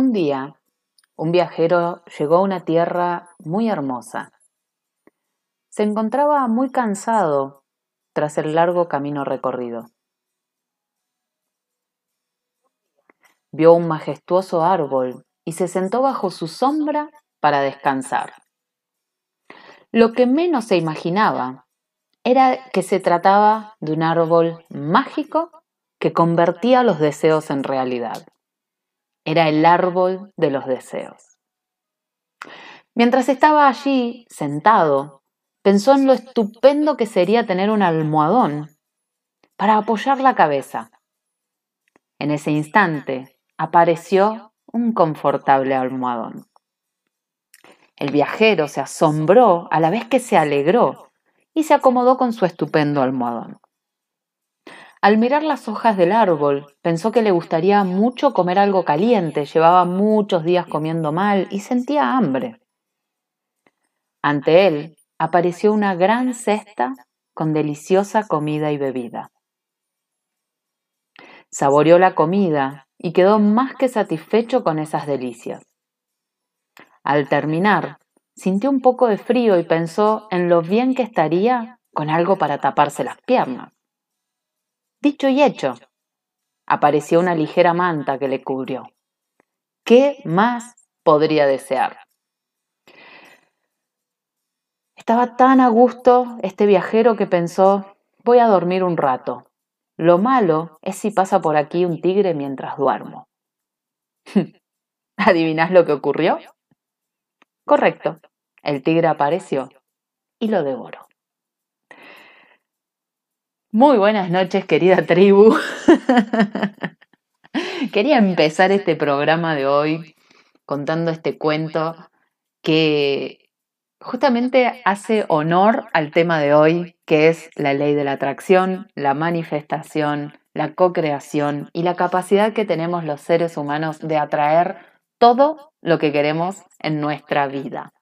Un día, un viajero llegó a una tierra muy hermosa. Se encontraba muy cansado tras el largo camino recorrido. Vio un majestuoso árbol y se sentó bajo su sombra para descansar. Lo que menos se imaginaba era que se trataba de un árbol mágico que convertía los deseos en realidad. Era el árbol de los deseos. Mientras estaba allí, sentado, pensó en lo estupendo que sería tener un almohadón para apoyar la cabeza. En ese instante apareció un confortable almohadón. El viajero se asombró a la vez que se alegró y se acomodó con su estupendo almohadón. Al mirar las hojas del árbol, pensó que le gustaría mucho comer algo caliente, llevaba muchos días comiendo mal y sentía hambre. Ante él apareció una gran cesta con deliciosa comida y bebida. Saboreó la comida y quedó más que satisfecho con esas delicias. Al terminar, sintió un poco de frío y pensó en lo bien que estaría con algo para taparse las piernas. Dicho y hecho, apareció una ligera manta que le cubrió. ¿Qué más podría desear? Estaba tan a gusto este viajero que pensó, voy a dormir un rato. Lo malo es si pasa por aquí un tigre mientras duermo. ¿Adivinás lo que ocurrió? Correcto, el tigre apareció y lo devoró. Muy buenas noches, querida tribu. Quería empezar este programa de hoy contando este cuento que justamente hace honor al tema de hoy, que es la ley de la atracción, la manifestación, la co-creación y la capacidad que tenemos los seres humanos de atraer todo lo que queremos en nuestra vida.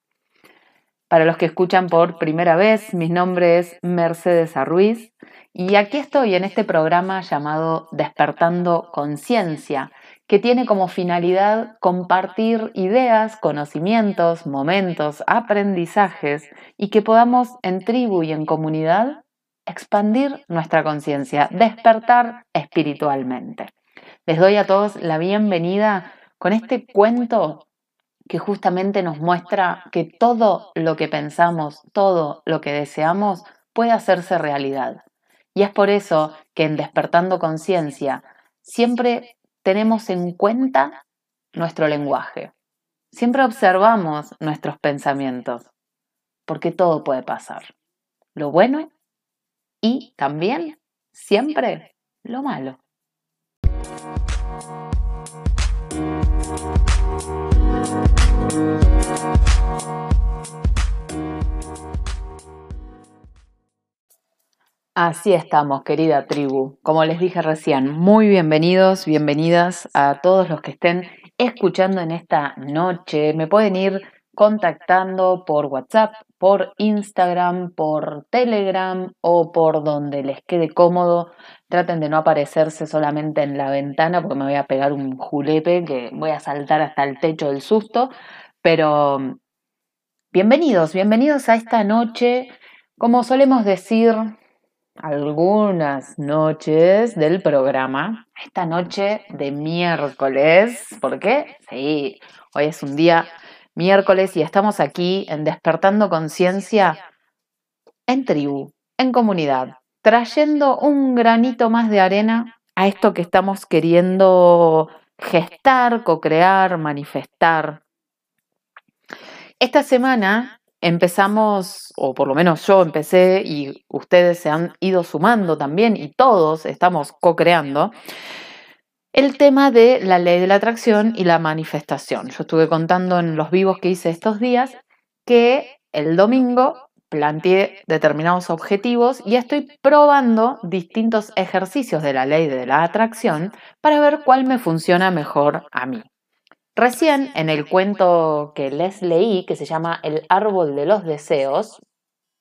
Para los que escuchan por primera vez, mi nombre es Mercedes Arruiz y aquí estoy en este programa llamado Despertando Conciencia, que tiene como finalidad compartir ideas, conocimientos, momentos, aprendizajes y que podamos en tribu y en comunidad expandir nuestra conciencia, despertar espiritualmente. Les doy a todos la bienvenida con este cuento que justamente nos muestra que todo lo que pensamos, todo lo que deseamos puede hacerse realidad. Y es por eso que en Despertando Conciencia siempre tenemos en cuenta nuestro lenguaje. Siempre observamos nuestros pensamientos, porque todo puede pasar. Lo bueno y también siempre lo malo. Así estamos, querida tribu. Como les dije recién, muy bienvenidos, bienvenidas a todos los que estén escuchando en esta noche. Me pueden ir contactando por WhatsApp, por Instagram, por Telegram o por donde les quede cómodo. Traten de no aparecerse solamente en la ventana porque me voy a pegar un julepe que voy a saltar hasta el techo del susto. Pero bienvenidos, bienvenidos a esta noche. Como solemos decir, algunas noches del programa, esta noche de miércoles. ¿Por qué? Sí, hoy es un día miércoles y estamos aquí en Despertando Conciencia en tribu, en comunidad, trayendo un granito más de arena a esto que estamos queriendo gestar, co-crear, manifestar. Esta semana empezamos, o por lo menos yo empecé y ustedes se han ido sumando también y todos estamos co-creando, el tema de la ley de la atracción y la manifestación. Yo estuve contando en los vivos que hice estos días que el domingo planteé determinados objetivos y estoy probando distintos ejercicios de la ley de la atracción para ver cuál me funciona mejor a mí. Recién en el cuento que les leí, que se llama El árbol de los deseos,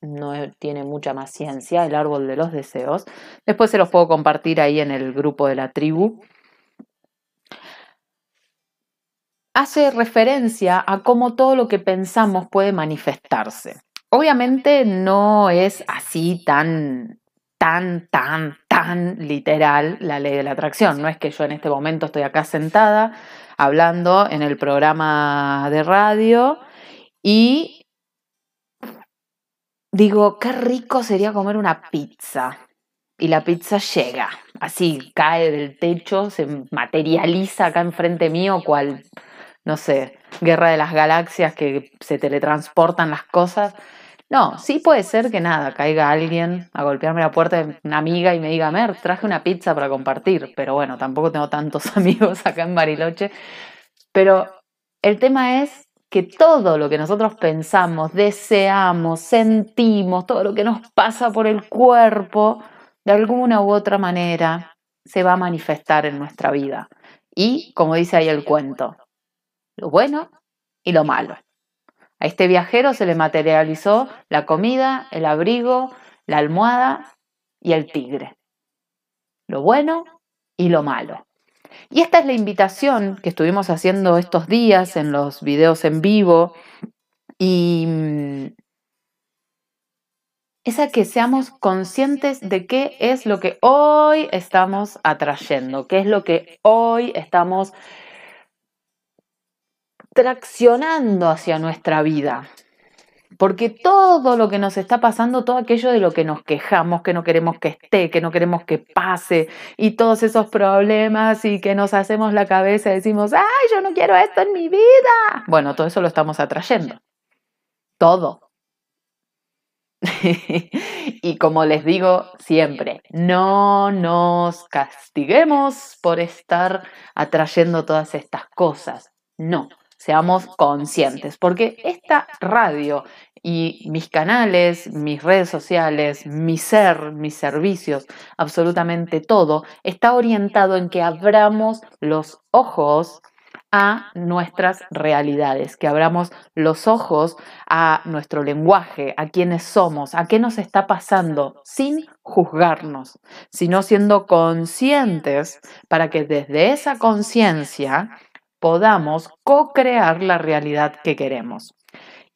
no tiene mucha más ciencia, el árbol de los deseos, después se los puedo compartir ahí en el grupo de la tribu. hace referencia a cómo todo lo que pensamos puede manifestarse. Obviamente no es así tan, tan, tan, tan literal la ley de la atracción. No es que yo en este momento estoy acá sentada hablando en el programa de radio y digo, qué rico sería comer una pizza. Y la pizza llega, así cae del techo, se materializa acá enfrente mío, cual, no sé, guerra de las galaxias que se teletransportan las cosas. No, sí puede ser que nada, caiga alguien a golpearme la puerta de una amiga y me diga, Mer, traje una pizza para compartir. Pero bueno, tampoco tengo tantos amigos acá en Bariloche. Pero el tema es que todo lo que nosotros pensamos, deseamos, sentimos, todo lo que nos pasa por el cuerpo, de alguna u otra manera se va a manifestar en nuestra vida. Y, como dice ahí el cuento, lo bueno y lo malo. A este viajero se le materializó la comida, el abrigo, la almohada y el tigre. Lo bueno y lo malo. Y esta es la invitación que estuvimos haciendo estos días en los videos en vivo y mm, es a que seamos conscientes de qué es lo que hoy estamos atrayendo, qué es lo que hoy estamos traccionando hacia nuestra vida. Porque todo lo que nos está pasando, todo aquello de lo que nos quejamos, que no queremos que esté, que no queremos que pase, y todos esos problemas y que nos hacemos la cabeza y decimos, ay, yo no quiero esto en mi vida. Bueno, todo eso lo estamos atrayendo. Todo. y como les digo siempre, no nos castiguemos por estar atrayendo todas estas cosas. No, seamos conscientes, porque esta radio y mis canales, mis redes sociales, mi ser, mis servicios, absolutamente todo, está orientado en que abramos los ojos a nuestras realidades, que abramos los ojos a nuestro lenguaje, a quiénes somos, a qué nos está pasando, sin juzgarnos, sino siendo conscientes para que desde esa conciencia podamos co-crear la realidad que queremos.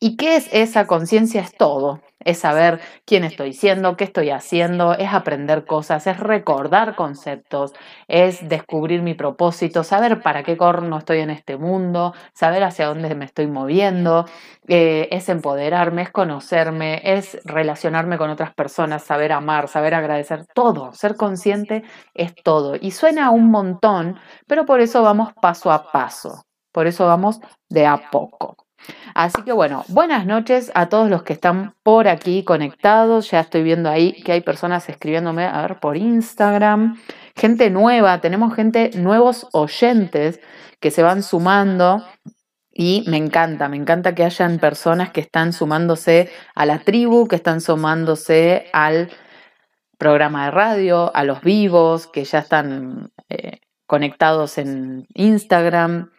¿Y qué es esa conciencia? Es todo. Es saber quién estoy siendo, qué estoy haciendo, es aprender cosas, es recordar conceptos, es descubrir mi propósito, saber para qué corno estoy en este mundo, saber hacia dónde me estoy moviendo, eh, es empoderarme, es conocerme, es relacionarme con otras personas, saber amar, saber agradecer, todo. Ser consciente es todo. Y suena un montón, pero por eso vamos paso a paso. Por eso vamos de a poco. Así que bueno, buenas noches a todos los que están por aquí conectados. Ya estoy viendo ahí que hay personas escribiéndome, a ver, por Instagram. Gente nueva, tenemos gente, nuevos oyentes que se van sumando. Y me encanta, me encanta que hayan personas que están sumándose a la tribu, que están sumándose al programa de radio, a los vivos, que ya están eh, conectados en Instagram.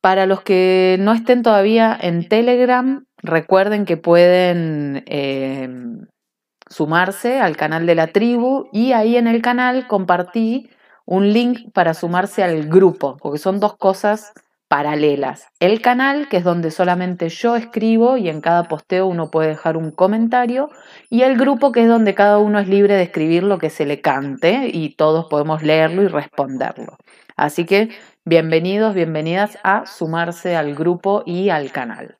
Para los que no estén todavía en Telegram, recuerden que pueden em, sumarse al canal de la tribu y ahí en el canal compartí un link para sumarse al grupo, porque son dos cosas paralelas. El canal, que es donde solamente yo escribo y en cada posteo uno puede dejar un comentario, y el grupo, que es donde cada uno es libre de escribir lo que se le cante y todos podemos leerlo y responderlo. Así que bienvenidos, bienvenidas a sumarse al grupo y al canal.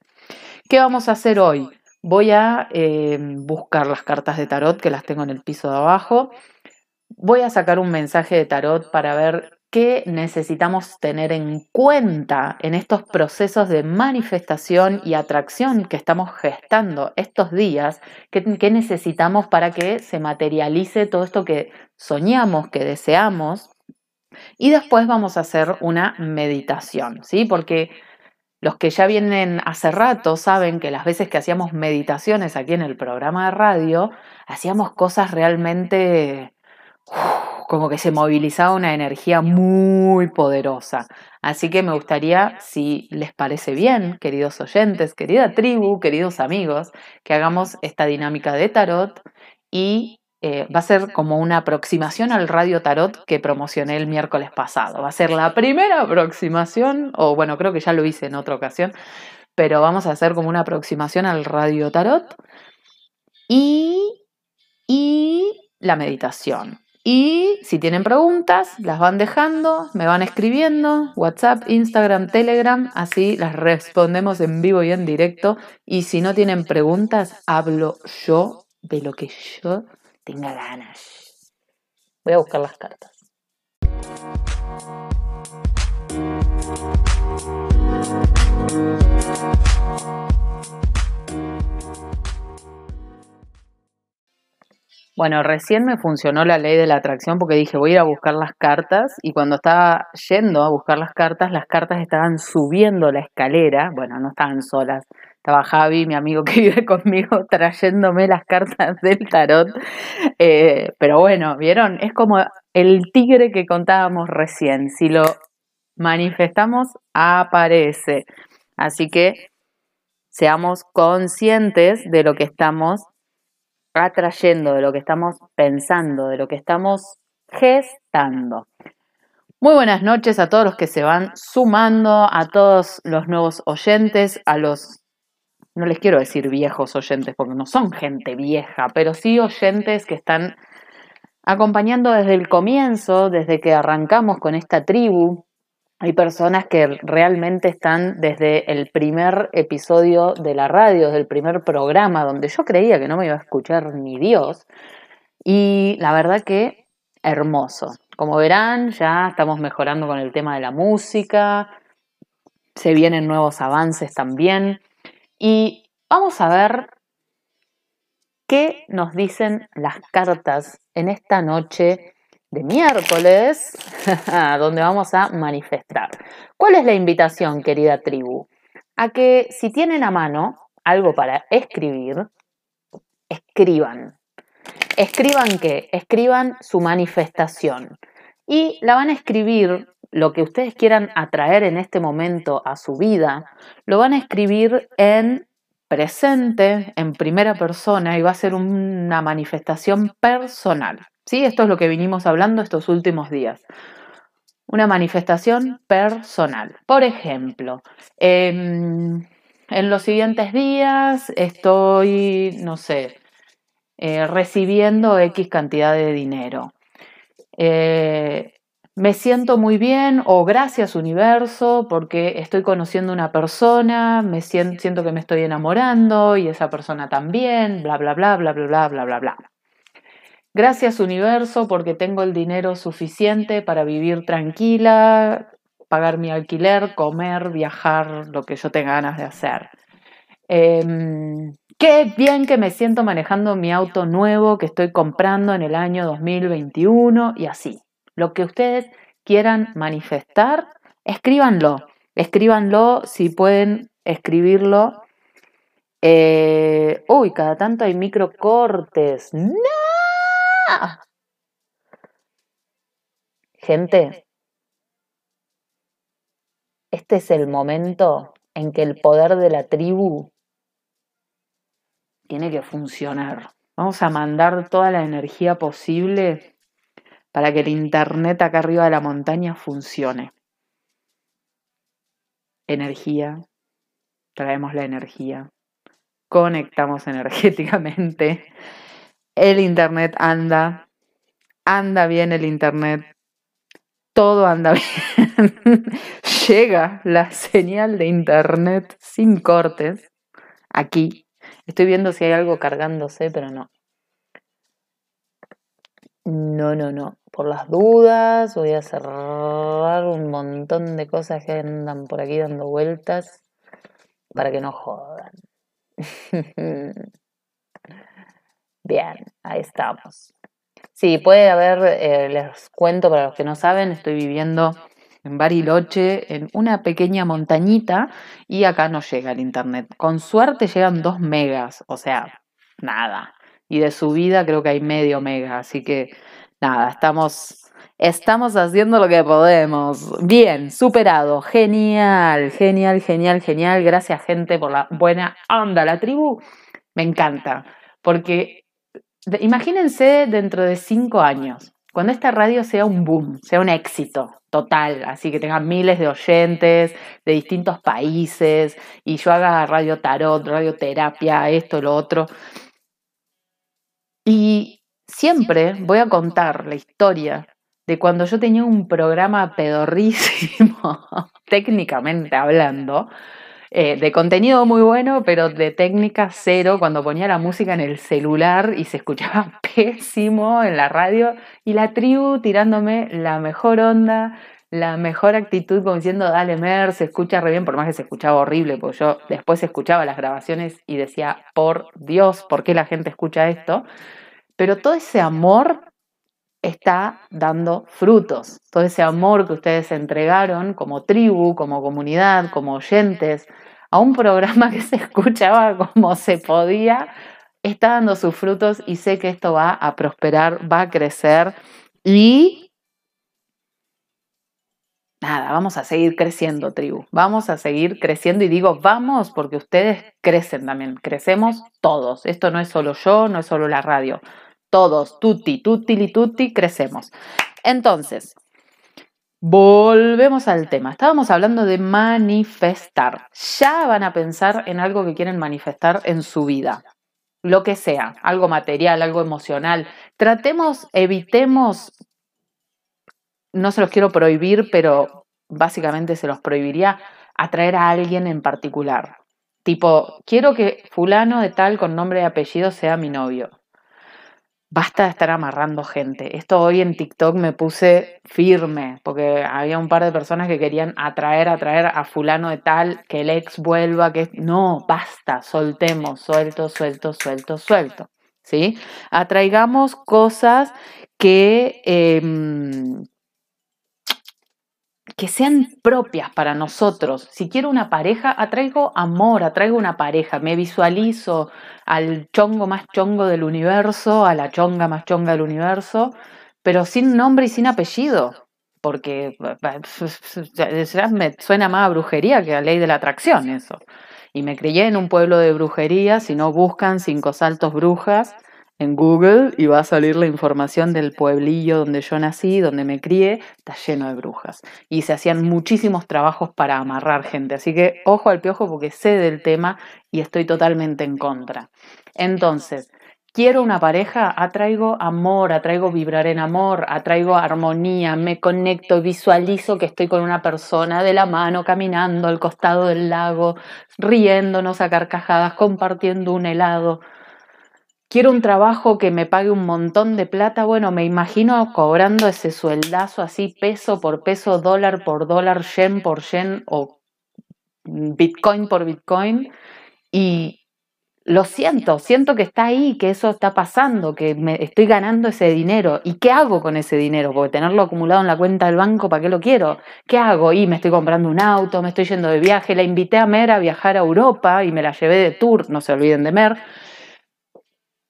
¿Qué vamos a hacer hoy? Voy a eh, buscar las cartas de tarot que las tengo en el piso de abajo. Voy a sacar un mensaje de tarot para ver qué necesitamos tener en cuenta en estos procesos de manifestación y atracción que estamos gestando estos días, qué, qué necesitamos para que se materialice todo esto que soñamos, que deseamos y después vamos a hacer una meditación, ¿sí? Porque los que ya vienen hace rato saben que las veces que hacíamos meditaciones aquí en el programa de radio, hacíamos cosas realmente como que se movilizaba una energía muy poderosa. Así que me gustaría, si les parece bien, queridos oyentes, querida tribu, queridos amigos, que hagamos esta dinámica de tarot y eh, va a ser como una aproximación al radio tarot que promocioné el miércoles pasado. Va a ser la primera aproximación, o bueno, creo que ya lo hice en otra ocasión, pero vamos a hacer como una aproximación al radio tarot y, y la meditación. Y si tienen preguntas, las van dejando, me van escribiendo, WhatsApp, Instagram, Telegram, así las respondemos en vivo y en directo. Y si no tienen preguntas, hablo yo de lo que yo tenga ganas. Voy a buscar las cartas. Bueno, recién me funcionó la ley de la atracción porque dije voy a ir a buscar las cartas y cuando estaba yendo a buscar las cartas, las cartas estaban subiendo la escalera, bueno, no estaban solas, estaba Javi, mi amigo que vive conmigo, trayéndome las cartas del tarot, eh, pero bueno, vieron, es como el tigre que contábamos recién, si lo manifestamos, aparece, así que seamos conscientes de lo que estamos atrayendo, de lo que estamos pensando, de lo que estamos gestando. Muy buenas noches a todos los que se van sumando, a todos los nuevos oyentes, a los, no les quiero decir viejos oyentes, porque no son gente vieja, pero sí oyentes que están acompañando desde el comienzo, desde que arrancamos con esta tribu, hay personas que realmente están desde el primer episodio de la radio, desde el primer programa, donde yo creía que no me iba a escuchar ni Dios. Y la verdad que hermoso. Como verán, ya estamos mejorando con el tema de la música, se vienen nuevos avances también. Y vamos a ver qué nos dicen las cartas en esta noche de miércoles, donde vamos a manifestar. ¿Cuál es la invitación, querida tribu? A que si tienen a mano algo para escribir, escriban. ¿Escriban qué? Escriban su manifestación. Y la van a escribir, lo que ustedes quieran atraer en este momento a su vida, lo van a escribir en presente, en primera persona, y va a ser una manifestación personal. ¿Sí? Esto es lo que vinimos hablando estos últimos días. Una manifestación personal. Por ejemplo, em, en los siguientes días estoy, no sé, eh, recibiendo X cantidad de dinero. Eh, me siento muy bien o gracias universo porque estoy conociendo una persona, me siento, que me estoy enamorando y esa persona también, bla, bla, bla, bla, bla, bla, bla, bla, bla. Gracias universo porque tengo el dinero suficiente para vivir tranquila, pagar mi alquiler, comer, viajar, lo que yo tenga ganas de hacer. Em, qué bien que me siento manejando mi auto nuevo que estoy comprando en el año 2021 y así. Lo que ustedes quieran manifestar, escríbanlo. Escríbanlo si pueden escribirlo. Eh, uy, cada tanto hay microcortes. ¡No! Gente, este es el momento en que el poder de la tribu tiene que funcionar. Vamos a mandar toda la energía posible para que el Internet acá arriba de la montaña funcione. Energía, traemos la energía, conectamos energéticamente el Internet anda, anda bien el Internet, todo anda bien. Llega la señal de Internet sin cortes aquí. Estoy viendo si hay algo cargándose, pero no. No, no, no. Por las dudas voy a cerrar un montón de cosas que andan por aquí dando vueltas para que no jodan. Bien, ahí estamos. Sí, puede haber, eh, les cuento para los que no saben, estoy viviendo en Bariloche, en una pequeña montañita, y acá no llega el internet. Con suerte llegan dos megas, o sea, nada. Y de subida creo que hay medio mega, así que nada, estamos, estamos haciendo lo que podemos. Bien, superado, genial, genial, genial, genial. Gracias gente por la buena onda. La tribu me encanta, porque imagínense dentro de cinco años, cuando esta radio sea un boom, sea un éxito total, así que tenga miles de oyentes de distintos países y yo haga radio tarot, radioterapia, esto, lo otro. Y siempre voy a contar la historia de cuando yo tenía un programa pedorrísimo, técnicamente hablando, eh, de contenido muy bueno, pero de técnica cero, cuando ponía la música en el celular y se escuchaba pésimo en la radio, y la tribu tirándome la mejor onda, la mejor actitud, como diciendo, dale Mer, se escucha re bien, por más que se escuchaba horrible, porque yo después escuchaba las grabaciones y decía, por Dios, ¿por qué la gente escucha esto? Pero todo ese amor está dando frutos. Todo ese amor que ustedes entregaron como tribu, como comunidad, como oyentes, a un programa que se escuchaba como se podía, está dando sus frutos y sé que esto va a prosperar, va a crecer y nada, vamos a seguir creciendo, tribu. Vamos a seguir creciendo y digo vamos porque ustedes crecen también, crecemos todos. Esto no es solo yo, no es solo la radio todos, tutti, tutti, li tutti, crecemos. Entonces, volvemos al tema. Estábamos hablando de manifestar. Ya van a pensar en algo que quieren manifestar en su vida. Lo que sea, algo material, algo emocional. Tratemos, evitemos, no se los quiero prohibir, pero básicamente se los prohibiría atraer a alguien en particular. Tipo, quiero que fulano de tal con nombre y apellido sea mi novio basta de estar amarrando gente. Esto hoy en TikTok me puse firme, porque había un par de personas que querían atraer, atraer a fulano de tal, que el ex vuelva, que no, basta, soltemos, suelto, suelto, suelto, suelto. ¿Sí? Atraigamos cosas que em, que sean propias para nosotros. Si quiero una pareja, atraigo amor, atraigo una pareja, me visualizo al chongo más chongo del universo, a la chonga más chonga del universo, pero sin nombre y sin apellido, porque me suena más a brujería que a ley de la atracción eso. Y me crié en un pueblo de brujería, si no buscan cinco saltos brujas, en Google y va a salir la información del pueblillo donde yo nací, donde me crié, está lleno de brujas. Y se hacían muchísimos trabajos para amarrar gente. Así que ojo al piojo porque sé del tema y estoy totalmente en contra. Entonces, quiero una pareja, atraigo amor, atraigo vibrar en amor, atraigo armonía, me conecto, visualizo que estoy con una persona de la mano, caminando al costado del lago, riéndonos a carcajadas, compartiendo un helado quiero un trabajo que me pague un montón de plata, bueno, me imagino cobrando ese sueldazo así, peso por peso, dólar por dólar, yen por yen o bitcoin por bitcoin. Y lo siento, siento que está ahí, que eso está pasando, que me estoy ganando ese dinero. ¿Y qué hago con ese dinero? Porque tenerlo acumulado en la cuenta del banco, ¿para qué lo quiero? ¿Qué hago? Y me estoy comprando un auto, me estoy yendo de viaje, la invité a Mer a viajar a Europa y me la llevé de tour, no se olviden de Mer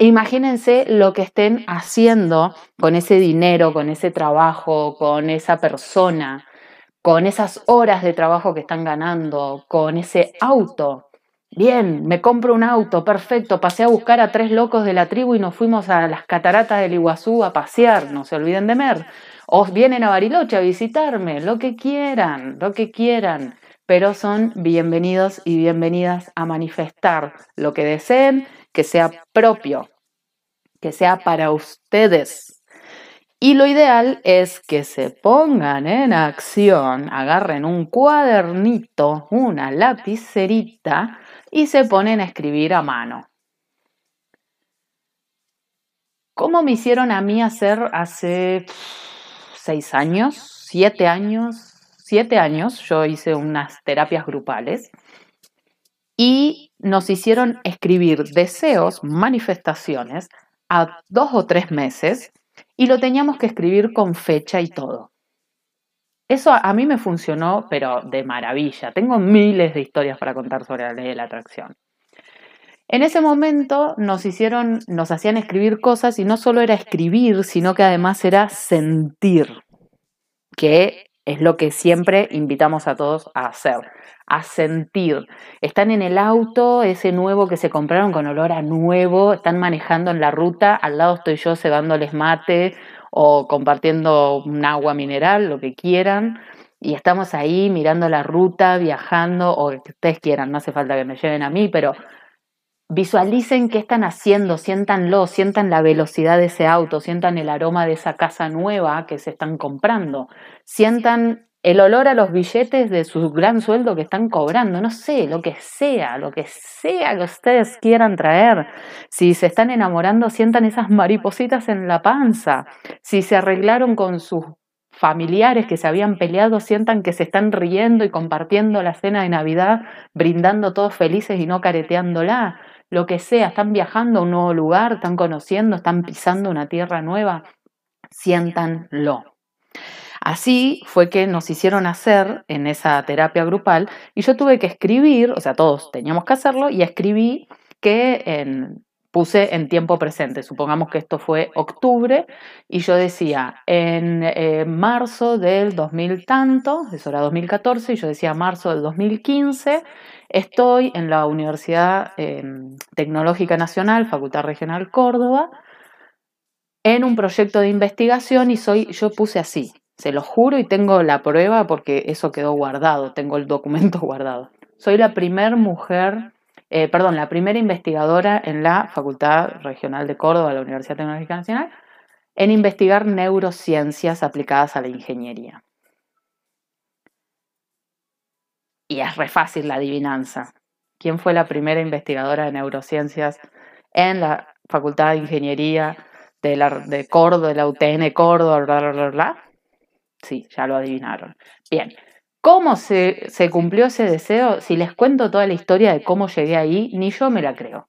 Imagínense lo que estén haciendo con ese dinero, con ese trabajo, con esa persona, con esas horas de trabajo que están ganando, con ese auto. Bien, me compro un auto, perfecto. Pasé a buscar a tres locos de la tribu y nos fuimos a las cataratas del Iguazú a pasear, no se olviden de Mer. O vienen a Bariloche a visitarme, lo que quieran, lo que quieran. Pero son bienvenidos y bienvenidas a manifestar lo que deseen que sea propio, que sea para ustedes. Y lo ideal es que se pongan en acción, agarren un cuadernito, una lapicerita y se ponen a escribir a mano. ¿Cómo me hicieron a mí hacer hace seis años, siete años? Siete años yo hice unas terapias grupales y nos hicieron escribir deseos, manifestaciones a dos o tres meses y lo teníamos que escribir con fecha y todo. Eso a mí me funcionó, pero de maravilla. Tengo miles de historias para contar sobre la ley de la atracción. En ese momento nos hicieron, nos hacían escribir cosas y no solo era escribir, sino que además era sentir, que Es lo que siempre invitamos a todos a hacer, a sentir. Están en el auto, ese nuevo que se compraron con olor a nuevo, están manejando en la ruta, al lado estoy yo cebándoles mate o compartiendo un agua mineral, lo que quieran. Y estamos ahí mirando la ruta, viajando, o que ustedes quieran, no hace falta que me lleven a mí, pero visualicen qué están haciendo, siéntanlo, sientan la velocidad de ese auto, sientan el aroma de esa casa nueva que se están comprando, sientan el olor a los billetes de su gran sueldo que están cobrando, no sé, lo que sea, lo que sea que ustedes quieran traer. Si se están enamorando, sientan esas maripositas en la panza. Si se arreglaron con sus familiares que se habían peleado, sientan que se están riendo y compartiendo la cena de Navidad, brindando todos felices y no careteándola lo que sea, están viajando a un nuevo lugar, están conociendo, están pisando una tierra nueva, siéntanlo. Así fue que nos hicieron hacer en esa terapia grupal y yo tuve que escribir, o sea, todos teníamos que hacerlo y escribí que en, puse en tiempo presente. Supongamos que esto fue octubre y yo decía en eh, marzo del 2000 tanto, eso era 2014, y yo decía marzo del 2015, estoy en la Universidad em, Tecnológica Nacional, Facultad Regional Córdoba, en un proyecto de investigación y soy, yo puse así, se lo juro y tengo la prueba porque eso quedó guardado, tengo el documento guardado. Soy la primera mujer eh, perdón, la primera investigadora en la Facultad Regional de Córdoba, la Universidad Tecnológica Nacional, en investigar neurociencias aplicadas a la ingeniería. Y es re fácil la adivinanza. ¿Quién fue la primera investigadora de neurociencias en la Facultad de Ingeniería de, la, de Córdoba, de la UTN Córdoba, bla, bla, bla? Sí, ya lo adivinaron. Bien, ¿Cómo se, cumplió ese deseo? Si les cuento toda la historia de cómo llegué ahí, ni yo me la creo.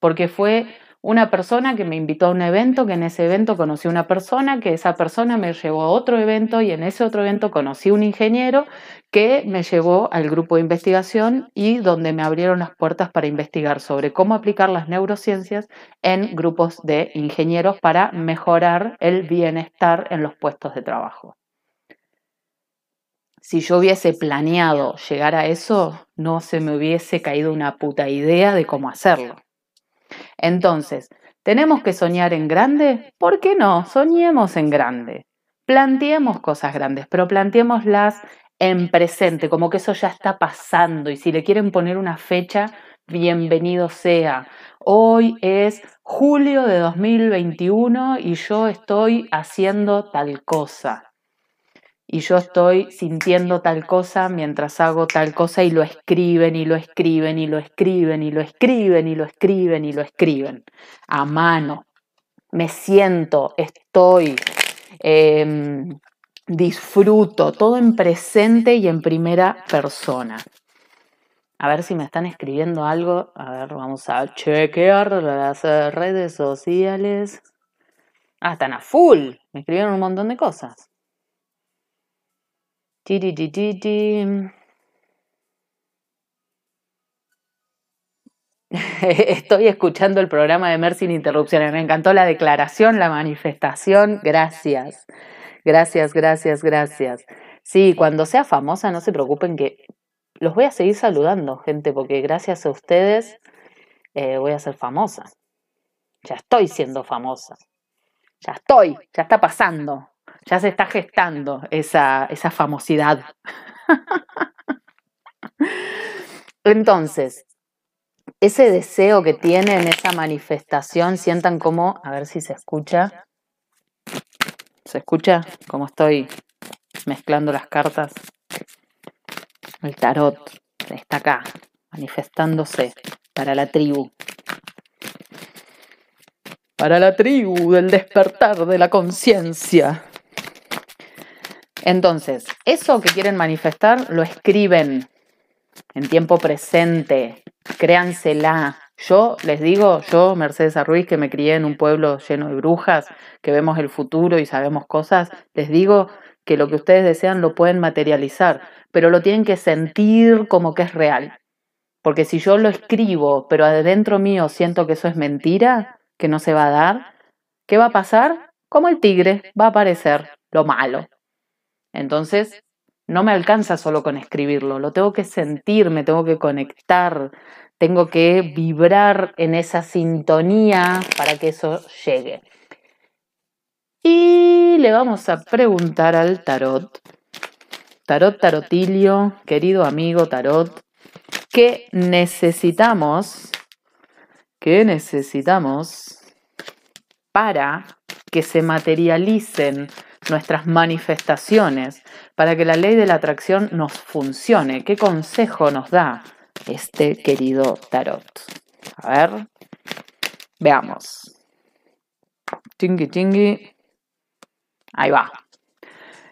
Porque fue una persona que me invitó a un evento, que en ese evento conocí a una persona, que esa persona me llevó a otro evento y en ese otro evento conocí a un ingeniero que me llevó al grupo de investigación y donde me abrieron las puertas para investigar sobre cómo aplicar las neurociencias en grupos de ingenieros para mejorar el bienestar en los puestos de trabajo si yo hubiese planeado llegar a eso, no se me hubiese caído una puta idea de cómo hacerlo. Entonces, ¿tenemos que soñar en grande? ¿Por qué no? Soñemos en grande. Planteemos cosas grandes, pero planteémoslas en presente, como que eso ya está pasando y si le quieren poner una fecha, bienvenido sea. Hoy es julio de 2021 y yo estoy haciendo tal cosa y yo estoy sintiendo tal cosa mientras hago tal cosa y lo escriben y lo escriben y lo escriben y lo escriben y lo escriben y lo escriben a mano. Me siento, estoy, em, disfruto, todo en presente y en primera persona. A ver si me están escribiendo algo. A ver, vamos a chequear las redes sociales. Ah, están a full. Me escribieron un montón de cosas. Estoy escuchando el programa de Mer sin interrupciones. Me encantó la declaración, la manifestación. Gracias. Gracias, gracias, gracias. Sí, cuando sea famosa, no se preocupen que los voy a seguir saludando, gente, porque gracias a ustedes eh, voy a ser famosa. Ya estoy siendo famosa. Ya estoy, ya está pasando ya se está gestando esa, esa famosidad. Entonces, ese deseo que tienen, esa manifestación, sientan como, a ver si se escucha. ¿Se escucha? Como estoy mezclando las cartas. El tarot está acá, manifestándose para la tribu. Para la tribu del despertar de la conciencia. Entonces, eso que quieren manifestar lo escriben en tiempo presente, créansela. Yo les digo, yo, Mercedes Arruiz, que me crié en un pueblo lleno de brujas, que vemos el futuro y sabemos cosas, les digo que lo que ustedes desean lo pueden materializar, pero lo tienen que sentir como que es real. Porque si yo lo escribo, pero adentro mío siento que eso es mentira, que no se va a dar, ¿qué va a pasar? Como el tigre, va a aparecer lo malo. Entonces, no me alcanza solo con escribirlo, lo tengo que sentir, me tengo que conectar, tengo que vibrar en esa sintonía para que eso llegue. Y le vamos a preguntar al tarot, tarot tarotilio, querido amigo tarot, ¿qué necesitamos? ¿Qué necesitamos para que se materialicen nuestras manifestaciones, para que la ley de la atracción nos funcione? ¿Qué consejo nos da este querido tarot? A ver, veamos. Tingui, tingui. Ahí va.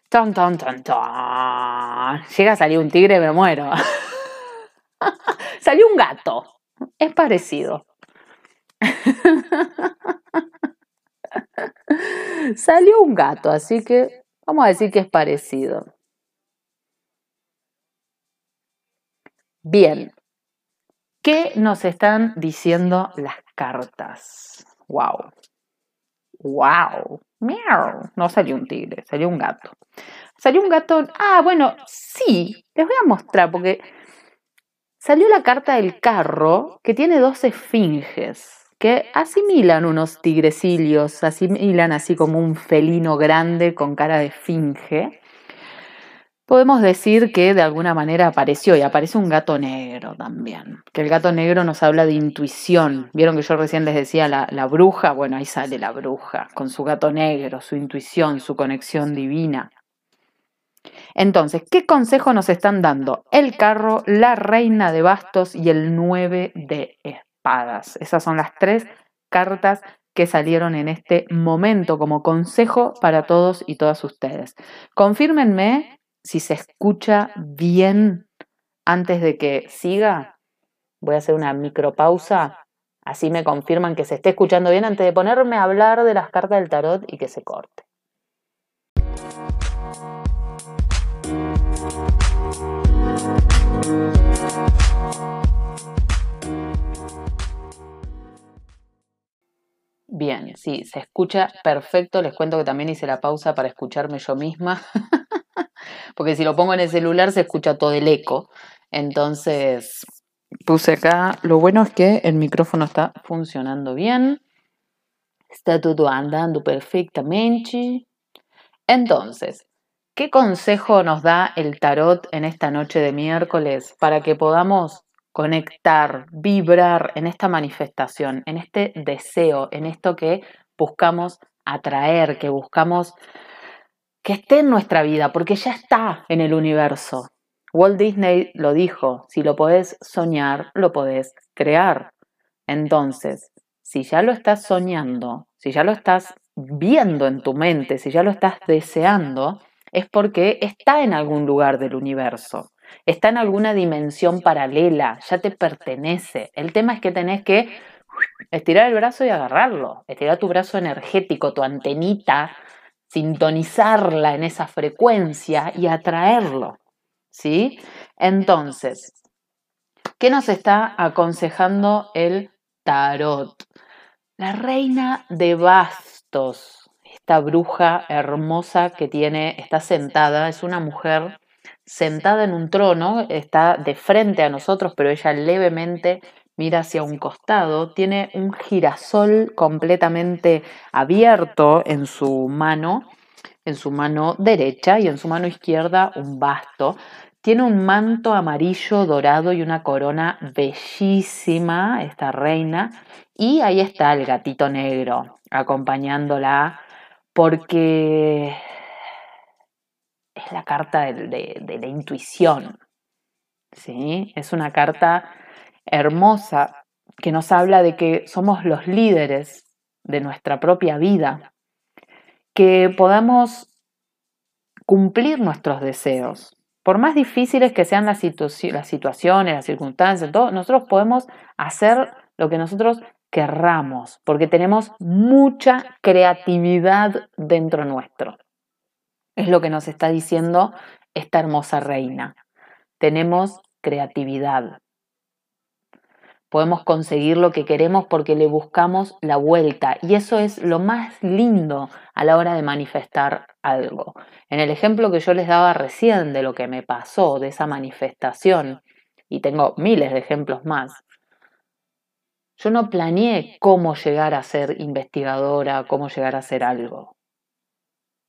Ton, ton, ton, ton. Llega a salir un tigre, me muero. Salió un gato. Es parecido. Salió un gato, así que vamos a decir que es parecido. Bien, ¿qué nos están diciendo las cartas? ¡Wow! ¡Wow! ¡Miau! No salió un tigre, salió un gato. Salió un gato. Ah, bueno, sí, les voy a mostrar porque salió la carta del carro que tiene dos esfinges que asimilan unos tigrecillos, asimilan así como un felino grande con cara de esfinge. Podemos decir que de alguna manera apareció y aparece un gato negro también, que el gato negro nos habla de intuición. Vieron que yo recién les decía la, bruja, bueno, ahí sale la bruja, con su gato negro, su intuición, su conexión divina. Entonces, ¿qué consejo nos están dando? El carro, la reina de bastos y el nueve de esas son las tres cartas que salieron en este momento como consejo para todos y todas ustedes. Confírmenme si se escucha bien antes de que siga. Voy a hacer una micropausa. Así me confirman que se esté escuchando bien antes de ponerme a hablar de las cartas del tarot y que se corte. Bien, sí, se escucha perfecto. Les cuento que también hice la pausa para escucharme yo misma, porque si lo pongo en el celular se escucha todo el eco. Entonces, puse acá. Lo bueno es que el micrófono está funcionando bien. Está todo andando perfectamente. Entonces, ¿qué consejo nos da el tarot en esta noche de miércoles para que podamos conectar, vibrar en esta manifestación, en este deseo, en esto que buscamos atraer, que buscamos que esté en nuestra vida, porque ya está en el universo. Walt Disney lo dijo, si lo podés soñar, lo podés crear. Entonces, si ya lo estás soñando, si ya lo estás viendo en tu mente, si ya lo estás deseando, es porque está en algún lugar del universo está en alguna dimensión paralela, ya te pertenece. El tema es que tenés que estirar el brazo y agarrarlo, estirar tu brazo energético, tu antenita, sintonizarla en esa frecuencia y atraerlo. ¿Sí? Entonces, ¿qué nos está aconsejando el tarot? La reina de bastos, esta bruja hermosa que tiene, está sentada, es una mujer sentada en un trono, está de frente a nosotros, pero ella levemente mira hacia un costado, tiene un girasol completamente abierto en su mano, en su mano derecha y en su mano izquierda un basto. Tiene un manto amarillo, dorado y una corona bellísima, esta reina. Y ahí está el gatito negro acompañándola porque es la carta de, la intuición. ¿sí? Es una carta hermosa que nos habla de que somos los líderes de nuestra propia vida, que podamos cumplir nuestros deseos. Por más difíciles que sean las, las situaciones, las circunstancias, todo, nosotros podemos hacer lo que nosotros querramos, porque tenemos mucha creatividad dentro nuestro. Es lo que nos está diciendo esta hermosa reina. Tenemos creatividad. podemos conseguir lo que queremos porque le buscamos la vuelta. Y eso es lo más lindo a la hora de manifestar algo. En el ejemplo que yo les daba recién de lo que me pasó, de esa manifestación, y tengo miles de ejemplos más, yo no planeé cómo llegar a ser investigadora, cómo llegar a ser algo.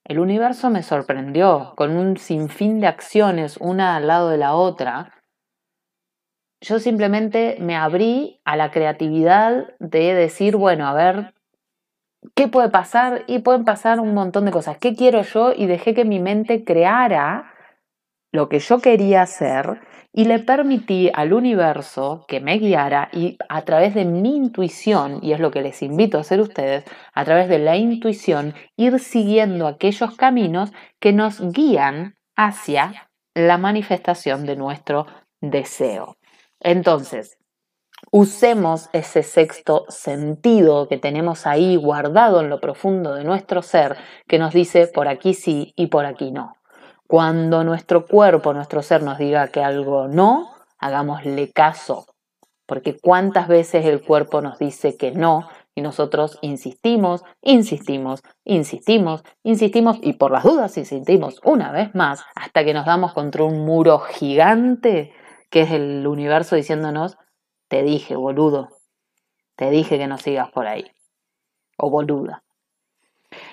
El universo me sorprendió con un sinfín de acciones, una al lado de la otra, yo simplemente me abrí a la creatividad de decir, bueno, a ver, ¿qué puede pasar? Y pueden pasar un montón de cosas. ¿Qué quiero yo? Y dejé que mi mente creara lo que yo quería hacer y le permití al universo que me guiara y a través de mi intuición, y es lo que les invito a hacer ustedes, a través de la intuición, ir siguiendo aquellos caminos que nos guían hacia la manifestación de nuestro deseo. Entonces, usemos ese sexto sentido que tenemos ahí guardado en lo profundo de nuestro ser, que nos dice por aquí sí y por aquí no. Cuando nuestro cuerpo, nuestro ser nos diga que algo no, hagámosle caso, porque cuántas veces el cuerpo nos dice que no y nosotros insistimos, insistimos, insistimos, insistimos y por las dudas insistimos una vez más hasta que nos damos contra un muro gigante que es el universo diciéndonos, te dije, boludo, te dije que no sigas por ahí, o boluda.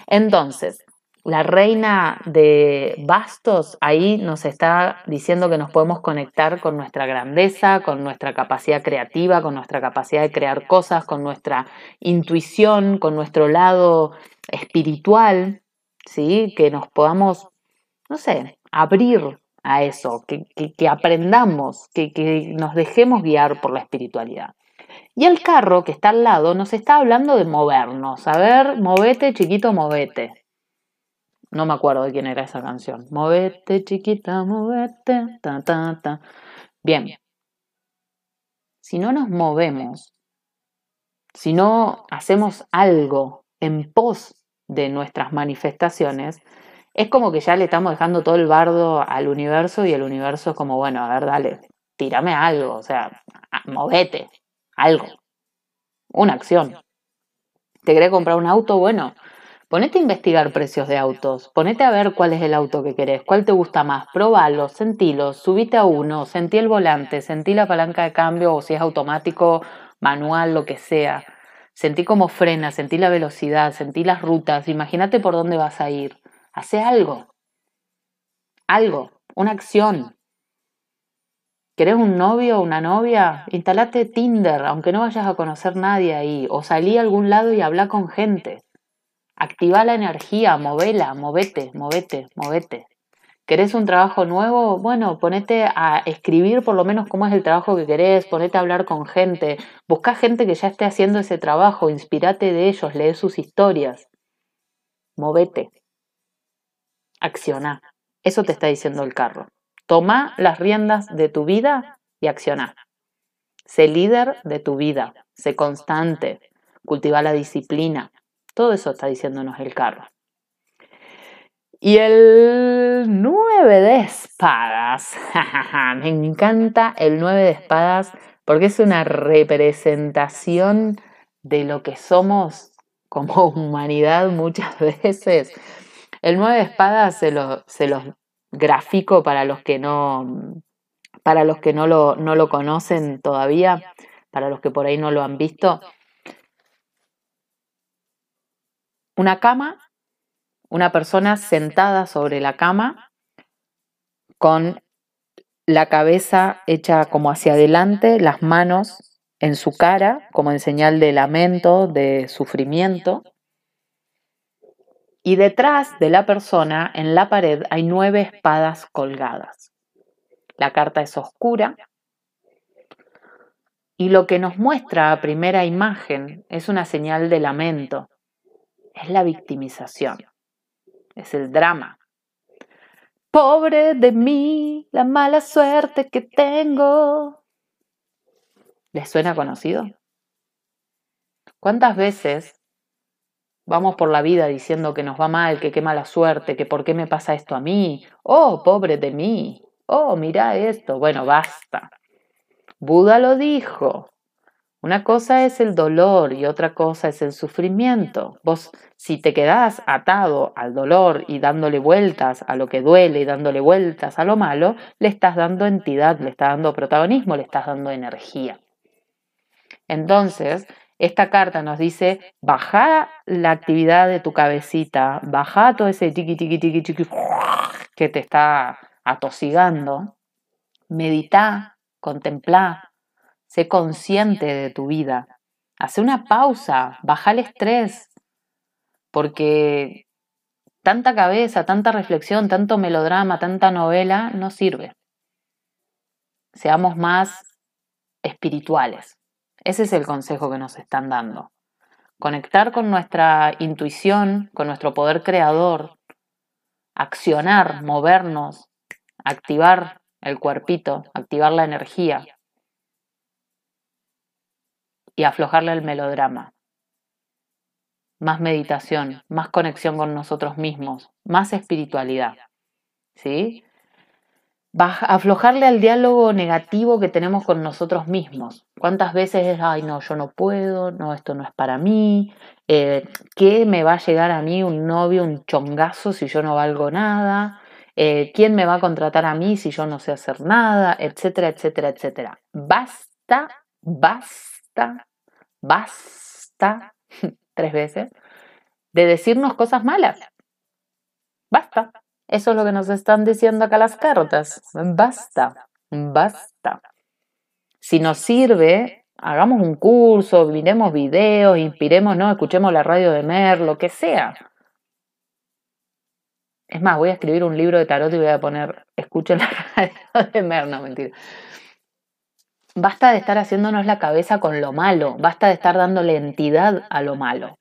Entonces, la reina de bastos ahí nos está diciendo que nos podemos conectar con nuestra grandeza, con nuestra capacidad creativa, con nuestra capacidad de crear cosas, con nuestra intuición, con nuestro lado espiritual, ¿sí? Que nos podamos, no sé, abrir a eso, que, aprendamos, que, que nos dejemos guiar por la espiritualidad. Y el carro que está al lado nos está hablando de movernos. A ver, movete, chiquito, movete. No me acuerdo de quién era esa canción. Movete, chiquita, movete. Ta, ta, ta. Bien. Si no nos movemos, si no hacemos algo en pos de nuestras manifestaciones, es como que ya le estamos dejando todo el bardo al universo y el universo es como, bueno, a ver, dale, tírame algo, o sea, movete, algo, una acción. ¿Te querés comprar un auto? Bueno, ponete a investigar precios de autos, ponete a ver cuál es el auto que querés, cuál te gusta más, probalo, sentilo, subite a uno, sentí el volante, sentí la palanca de cambio o si es automático, manual, lo que sea. Sentí cómo frena, sentí la velocidad, sentí las rutas, imagínate por dónde vas a ir. Hace algo. Algo, una acción. ¿Querés un novio o una novia? Instalate Tinder, aunque no vayas a conocer nadie ahí. O salí a algún lado y habla con gente. Activa la energía, movela, movete, movete, movete. ¿Querés un trabajo nuevo? Bueno, ponete a escribir por lo menos cómo es el trabajo que querés, ponete a hablar con gente, busca gente que ya esté haciendo ese trabajo, inspirate de ellos, lee sus historias. Movete. Acciona. Eso te está diciendo el carro. Toma las riendas de tu vida y acciona. Sé líder de tu vida. Sé constante. Cultiva la disciplina. Todo eso está diciéndonos el carro. Y el 9 de espadas. Me encanta el 9 de espadas porque es una representación de lo que somos como humanidad muchas veces. El nueve de espadas se, se los grafico para los que no, para los que no lo, no lo conocen todavía, para los que por ahí no lo han visto. Una cama, una persona sentada sobre la cama con la cabeza hecha como hacia adelante, las manos en su cara como en señal de lamento, de sufrimiento. Y detrás de la persona, en la pared, hay nueve espadas colgadas. La carta es oscura. Y lo que nos muestra a primera imagen es una señal de lamento. Es la victimización. Es el drama. Pobre de mí, la mala suerte que tengo. ¿Les suena conocido? ¿Cuántas veces Vamos por la vida diciendo que nos va mal, que qué mala suerte, que por qué me pasa esto a mí. Oh, pobre de mí. Oh, mira esto. Bueno, basta. Buda lo dijo. Una cosa es el dolor y otra cosa es el sufrimiento. Vos, si te quedás atado al dolor y dándole vueltas a lo que duele y dándole vueltas a lo malo, le estás dando entidad, le estás dando protagonismo, le estás dando energía. Entonces, esta carta nos dice, baja la actividad de tu cabecita, baja todo ese tiqui, tiqui, tiqui, tiqui que te está atosigando, medita, contempla, Sé consciente de tu vida. Hace una pausa, baja el estrés, porque tanta cabeza, tanta reflexión, tanto melodrama, tanta novela no sirve. Seamos más espirituales. Ese es el consejo que nos están dando. Conectar con nuestra intuición, con nuestro poder creador, accionar, movernos, activar el cuerpito, activar la energía y aflojarle el melodrama. Más meditación, más conexión con nosotros mismos, más espiritualidad. ¿Sí? aflojarle al diálogo negativo que tenemos con nosotros mismos. ¿Cuántas veces es, ay, no, yo no puedo, no, esto no es para mí, eh, ¿qué me va a llegar a mí un novio, un chongazo si yo no valgo nada? Eh, ¿Quién me va a contratar a mí si yo no sé hacer nada? Etcétera, etcétera, etcétera. Basta, basta basta, tres veces, de decirnos cosas malas. Basta. Eso es lo que nos están diciendo acá las cartas. Basta, basta. Si nos sirve, hagamos un curso, miremos videos, inspiremos, no, escuchemos la radio de Mer, lo que sea. Es más, voy a escribir un libro de tarot y voy a poner, escuchen la radio de Mer, no mentira. Basta de estar haciéndonos la cabeza con lo malo, basta de estar dándole entidad a lo malo.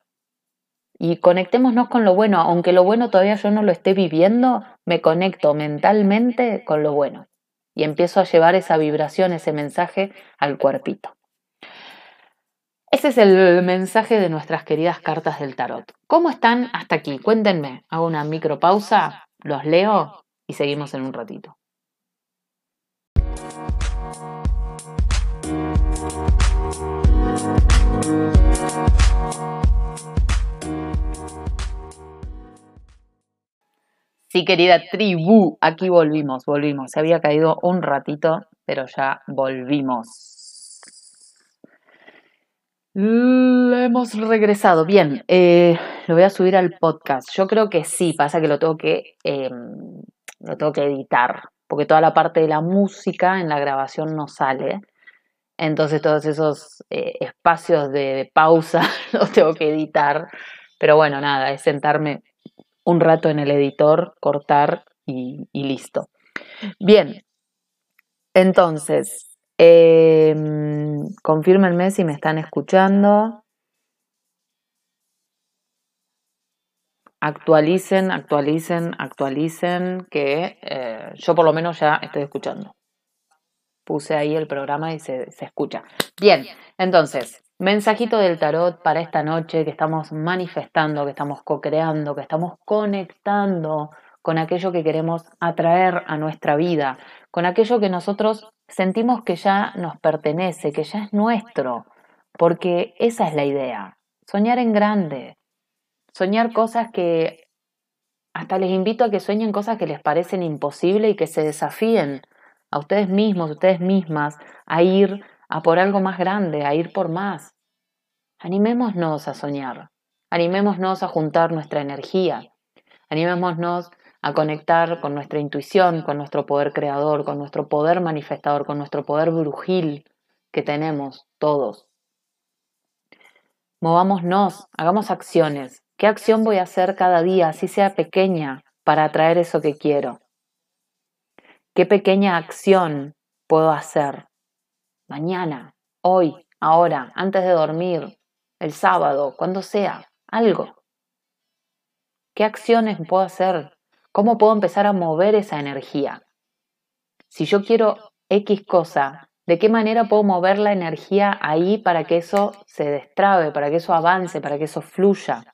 Y conectémonos con lo bueno, aunque lo bueno todavía yo no lo esté viviendo, me conecto mentalmente con lo bueno. Y empiezo a llevar esa vibración, ese mensaje al cuerpito. Ese es el mensaje de nuestras queridas cartas del tarot. ¿Cómo están hasta aquí? Cuéntenme. Hago una micropausa, los leo y seguimos en un ratito. Sí, querida tribu, aquí volvimos, volvimos. Se había caído un ratito, pero ya volvimos. hemos regresado. Bien, eh, lo voy a subir al podcast. Yo creo que sí, pasa que lo tengo que, em, lo tengo que editar, porque toda la parte de la música en la grabación no sale. Entonces todos esos eh, espacios de, pausa los tengo que editar. Pero bueno, nada, es sentarme un rato en el editor, cortar y, listo. Bien, entonces, eh, confírmenme si me están escuchando. Actualicen, actualicen, actualicen, que eh, yo por lo menos ya estoy escuchando puse ahí el programa y se, escucha. Bien, entonces, mensajito del tarot para esta noche que estamos manifestando, que estamos co-creando, que estamos conectando con aquello que queremos atraer a nuestra vida, con aquello que nosotros sentimos que ya nos pertenece, que ya es nuestro, porque esa es la idea, soñar en grande, soñar cosas que hasta les invito a que sueñen cosas que les parecen imposibles y que se desafíen a ustedes mismos, ustedes mismas, a ir a por algo más grande, a ir por más. Animémonos a soñar, animémonos a juntar nuestra energía, animémonos a conectar con nuestra intuición, con nuestro poder creador, con nuestro poder manifestador, con nuestro poder brujil que tenemos todos. Movámonos, hagamos acciones. ¿Qué acción voy a hacer cada día, así sea pequeña, para atraer eso que quiero? ¿Qué pequeña acción puedo hacer mañana, hoy, ahora, antes de dormir, el sábado, cuando sea? Algo. ¿Qué acciones puedo hacer? ¿Cómo puedo empezar a mover esa energía? Si yo quiero X cosa, ¿de qué manera puedo mover la energía ahí para que eso se destrabe, para que eso avance, para que eso fluya?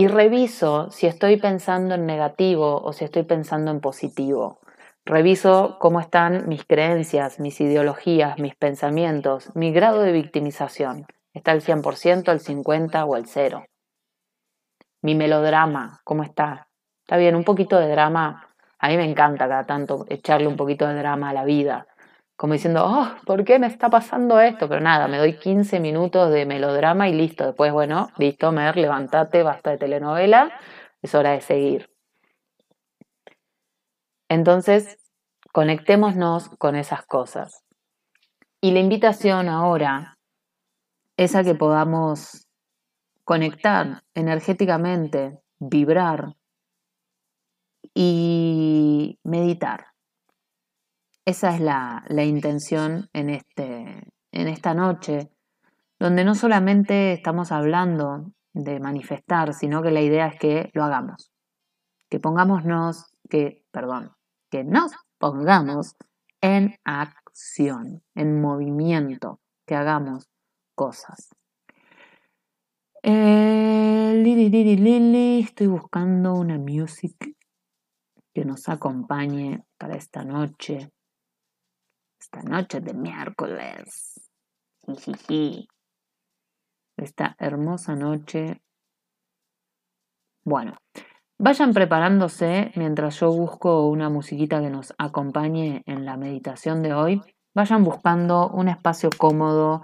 Y reviso si estoy pensando en negativo o si estoy pensando en positivo. Reviso cómo están mis creencias, mis ideologías, mis pensamientos, mi grado de victimización. ¿Está al 100%, al 50% o al 0%? Mi melodrama, ¿cómo está? Está bien, un poquito de drama. A mí me encanta cada tanto echarle un poquito de drama a la vida. Como diciendo, oh, ¿por qué me está pasando esto? Pero nada, me doy 15 minutos de melodrama y listo. Después, bueno, listo, Mer, levántate, basta de telenovela, es hora de seguir. Entonces, conectémonos con esas cosas. Y la invitación ahora es a que podamos conectar energéticamente, vibrar y meditar. Esa es la, intención en, este, en esta noche, donde no solamente estamos hablando de manifestar, sino que la idea es que lo hagamos, que pongámonos, que, perdón, que nos pongamos en acción, en movimiento, que hagamos cosas. Eh, estoy buscando una music que nos acompañe para esta noche. Esta noche de miércoles. Esta hermosa noche. Bueno, vayan preparándose mientras yo busco una musiquita que nos acompañe en la meditación de hoy. Vayan buscando un espacio cómodo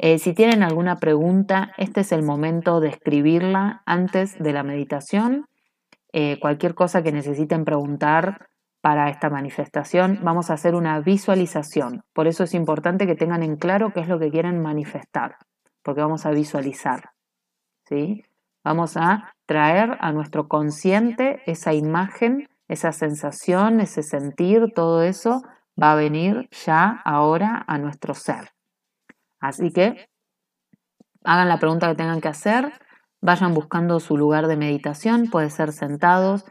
eh, si tienen alguna pregunta, este es el momento de escribirla antes de la meditación. Eh, cualquier cosa que necesiten preguntar para esta manifestación, vamos a hacer una visualización. Por eso es importante que tengan en claro qué es lo que quieren manifestar, porque vamos a visualizar. ¿sí? Vamos a traer a nuestro consciente esa imagen, esa sensación, ese sentir, todo eso va a venir ya ahora a nuestro ser. Así que hagan la pregunta que tengan que hacer, vayan buscando su lugar de meditación, puede ser sentados,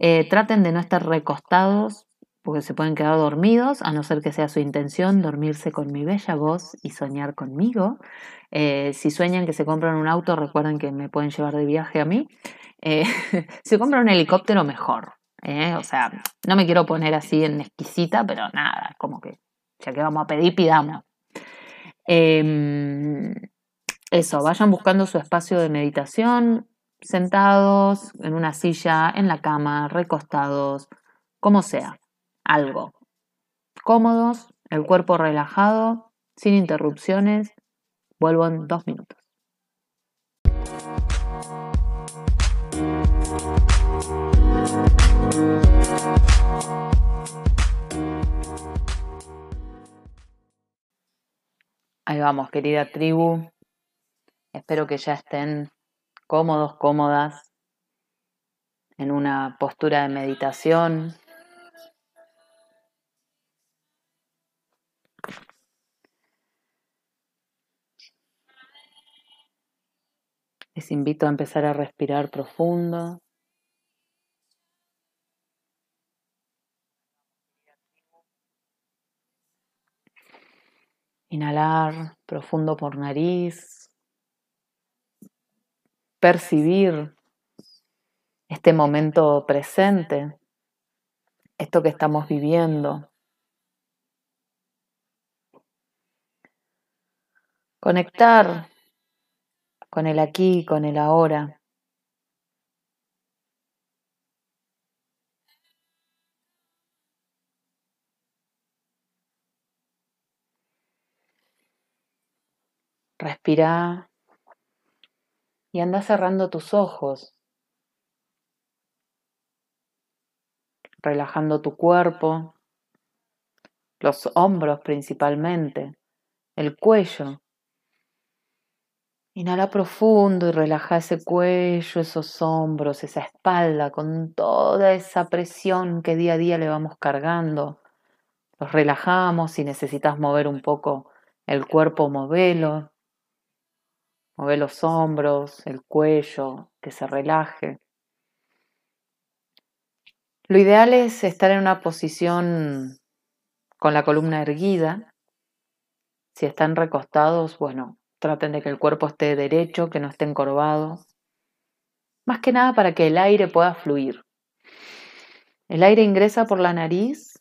eh, traten de no estar recostados porque se pueden quedar dormidos, a no ser que sea su intención dormirse con mi bella voz y soñar conmigo. Eh, si sueñan que se compran un auto, recuerden que me pueden llevar de viaje a mí. Eh, si compran un helicóptero, mejor. O sea, no me quiero poner así en exquisita, pero nada, como que ya que vamos a pedir, pidamos. Em, eso, vayan buscando su espacio de meditación, sentados en una silla, en la cama, recostados, como sea, algo. Cómodos, el cuerpo relajado, sin interrupciones. Vuelvo en dos minutos. Ahí vamos, querida tribu. Espero que ya estén cómodos, cómodas, en una postura de meditación. Les invito a empezar a respirar profundo. Inhalar profundo por nariz. Percibir este momento presente, esto que estamos viviendo. Conectar con el aquí, con el ahora. Respira y anda cerrando tus ojos, relajando tu cuerpo, los hombros principalmente, el cuello. Inhala profundo y relaja ese cuello, esos hombros, esa espalda con toda esa presión que día a día le vamos cargando. Los relajamos, si necesitas mover un poco el cuerpo, movelo. Mueve los hombros, el cuello, que se relaje. Lo ideal es estar en una posición con la columna erguida. Si están recostados, bueno, traten de que el cuerpo esté derecho, que no esté encorvado. Más que nada para que el aire pueda fluir. El aire ingresa por la nariz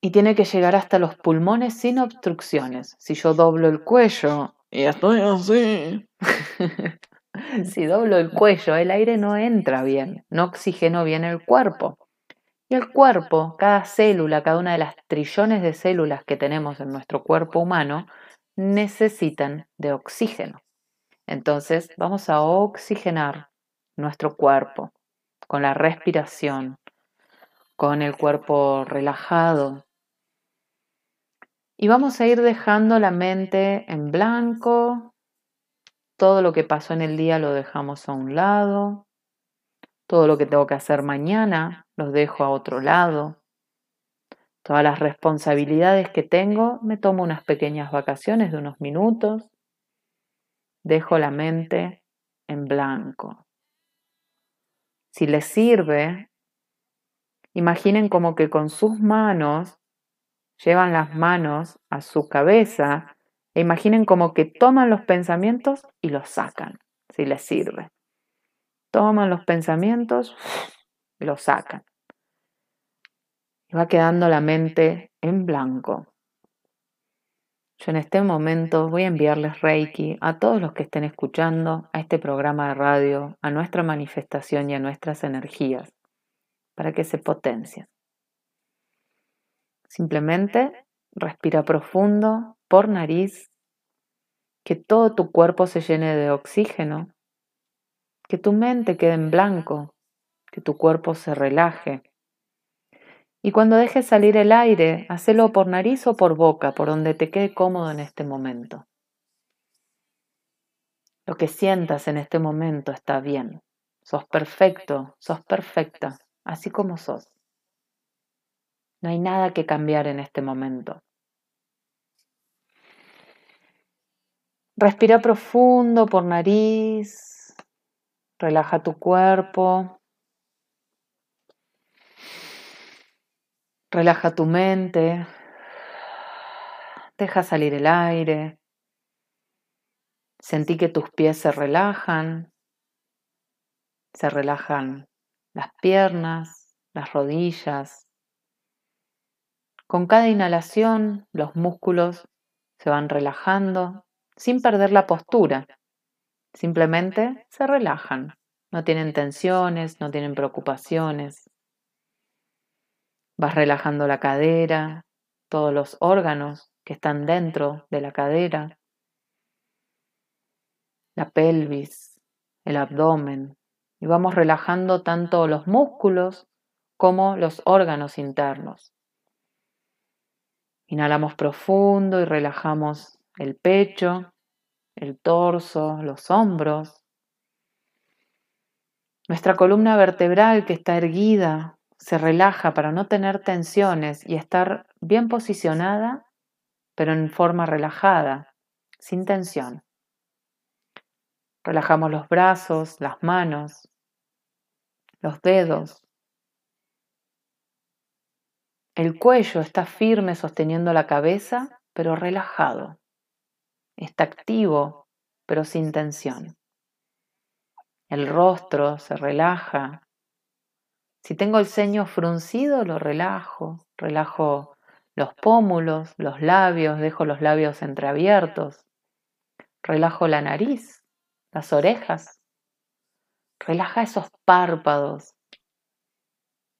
y tiene que llegar hasta los pulmones sin obstrucciones. Si yo doblo el cuello y estoy así, si doblo el cuello, el aire no entra bien, no oxigeno bien el cuerpo. Y el cuerpo, cada célula, cada una de las trillones de células que tenemos en nuestro cuerpo humano, necesitan de oxígeno. Entonces vamos a oxigenar nuestro cuerpo con la respiración, con el cuerpo relajado. Y vamos a ir dejando la mente en blanco. Todo lo que pasó en el día lo dejamos a un lado. Todo lo que tengo que hacer mañana los dejo a otro lado. Todas las responsabilidades que tengo, me tomo unas pequeñas vacaciones de unos minutos. Dejo la mente en blanco. Si les sirve, imaginen como que con sus manos llevan las manos a su cabeza e imaginen como que toman los pensamientos y los sacan, si les sirve. Toman los pensamientos y los sacan. Y va quedando la mente en blanco. Yo en este momento voy a enviarles Reiki a todos los que estén escuchando a este programa de radio, a nuestra manifestación y a nuestras energías, para que se potencien. Simplemente respira profundo por nariz, que todo tu cuerpo se llene de oxígeno, que tu mente quede en blanco, que tu cuerpo se relaje y cuando dejes salir el aire, hacelo por nariz o por boca, por donde te quede cómodo en este momento. Lo que sientas en este momento está bien. Sos perfecto, sos perfecta, así como sos. No hay nada que cambiar en este momento. Respira profundo por nariz, relaja tu cuerpo. Relaja tu mente, deja salir el aire, sentí que tus pies se relajan, se relajan las piernas, las rodillas. Con cada inhalación los músculos se van relajando sin perder la postura, simplemente se relajan, no tienen tensiones, no tienen preocupaciones. Vas relajando la cadera, todos los órganos que están dentro de la cadera, la pelvis, el abdomen, y vamos relajando tanto los músculos como los órganos internos. Inhalamos profundo y relajamos el pecho, el torso, los hombros. Nuestra columna vertebral que está erguida se relaja para no tener tensiones y estar bien posicionada, pero en forma relajada, sin tensión. Relajamos los brazos, las manos, los dedos. El cuello está firme sosteniendo la cabeza, pero relajado. Está activo, pero sin tensión. El rostro se relaja, si tengo el ceño fruncido, lo relajo, relajo los pómulos, los labios, dejo los labios entreabiertos, relajo la nariz, las orejas, relaja esos párpados,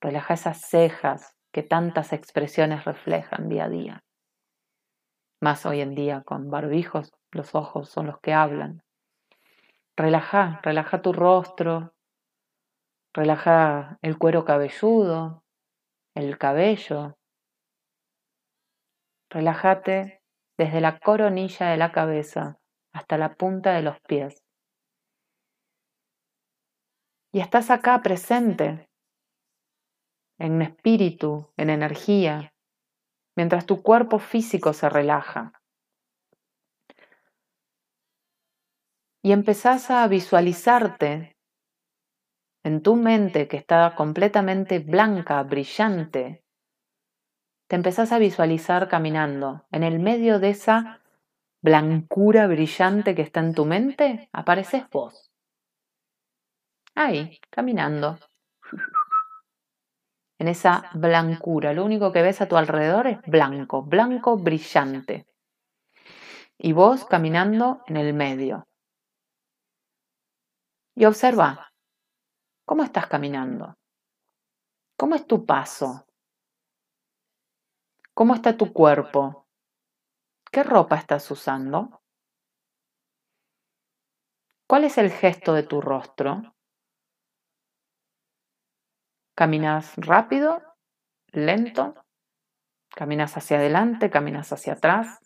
relaja esas cejas que tantas expresiones reflejan día a día. Más hoy en día con barbijos, los ojos son los que hablan. Relaja, relaja tu rostro, Relaja el cuero cabelludo, el cabello. Relájate desde la coronilla de la cabeza hasta la punta de los pies. Y estás acá presente, en espíritu, en energía, mientras tu cuerpo físico se relaja. Y empezás a visualizarte en tu mente que está completamente blanca, brillante, te empezás a visualizar caminando. En el medio de esa blancura brillante que está en tu mente, apareces vos. Ahí, caminando. En esa blancura. Lo único que ves a tu alrededor es blanco, blanco brillante. Y vos caminando en el medio. Y observa, ¿cómo estás caminando? ¿Cómo es tu paso? ¿Cómo está tu cuerpo? ¿Qué ropa estás usando? ¿Cuál es el gesto de tu rostro? ¿Caminas rápido? ¿Lento? ¿Caminas hacia adelante? ¿Caminas hacia atrás?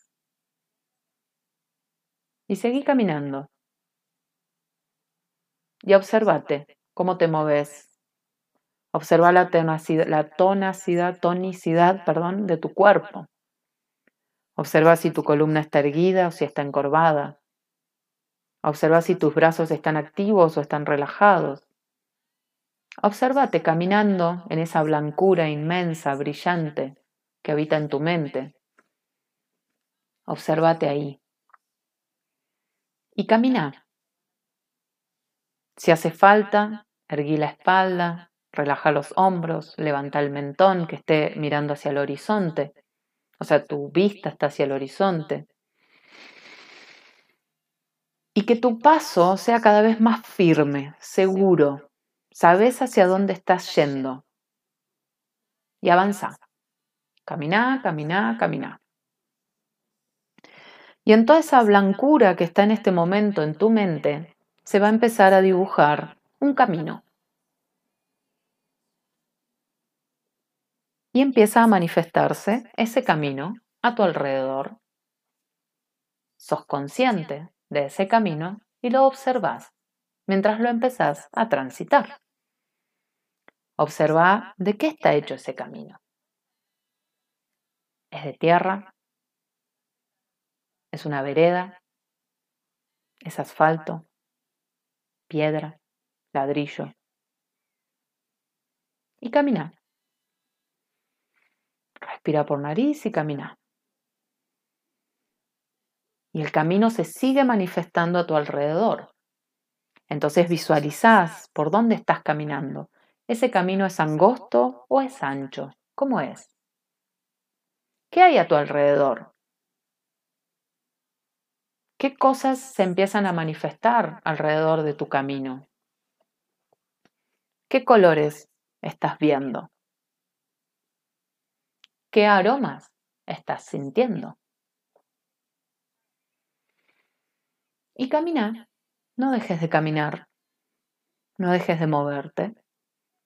Y seguí caminando. Y observate cómo te moves. Observa la la tonacidad, tonicidad perdón, de tu cuerpo. Observa si tu columna está erguida o si está encorvada. Observa si tus brazos están activos o están relajados. Obsérvate caminando en esa blancura inmensa, brillante, que habita en tu mente. Obsérvate ahí. Y camina. Si hace falta, erguí la espalda, relaja los hombros, levanta el mentón que esté mirando hacia el horizonte. O sea, tu vista está hacia el horizonte y que tu paso sea cada vez más firme, seguro. Sabes hacia dónde estás yendo. Y avanza. Camina, camina, camina. Y en toda esa blancura que está en este momento en tu mente, se va a empezar a dibujar un camino. Y empieza a manifestarse ese camino a tu alrededor. Sos consciente de ese camino y lo observas mientras lo empezás a transitar. Observa de qué está hecho ese camino. ¿Es de tierra? ¿Es una vereda? ¿Es asfalto? ¿Piedra? ¿Ladrillo? Y camina. Respira por nariz y camina y el camino se sigue manifestando a tu alrededor. Entonces visualizás por dónde estás caminando. ¿Ese camino es angosto o es ancho? ¿Cómo es? ¿Qué hay a tu alrededor? ¿Qué cosas se empiezan a manifestar alrededor de tu camino? ¿Qué colores estás viendo? ¿Qué aromas estás sintiendo? Y camina. No dejes de caminar. No dejes de moverte.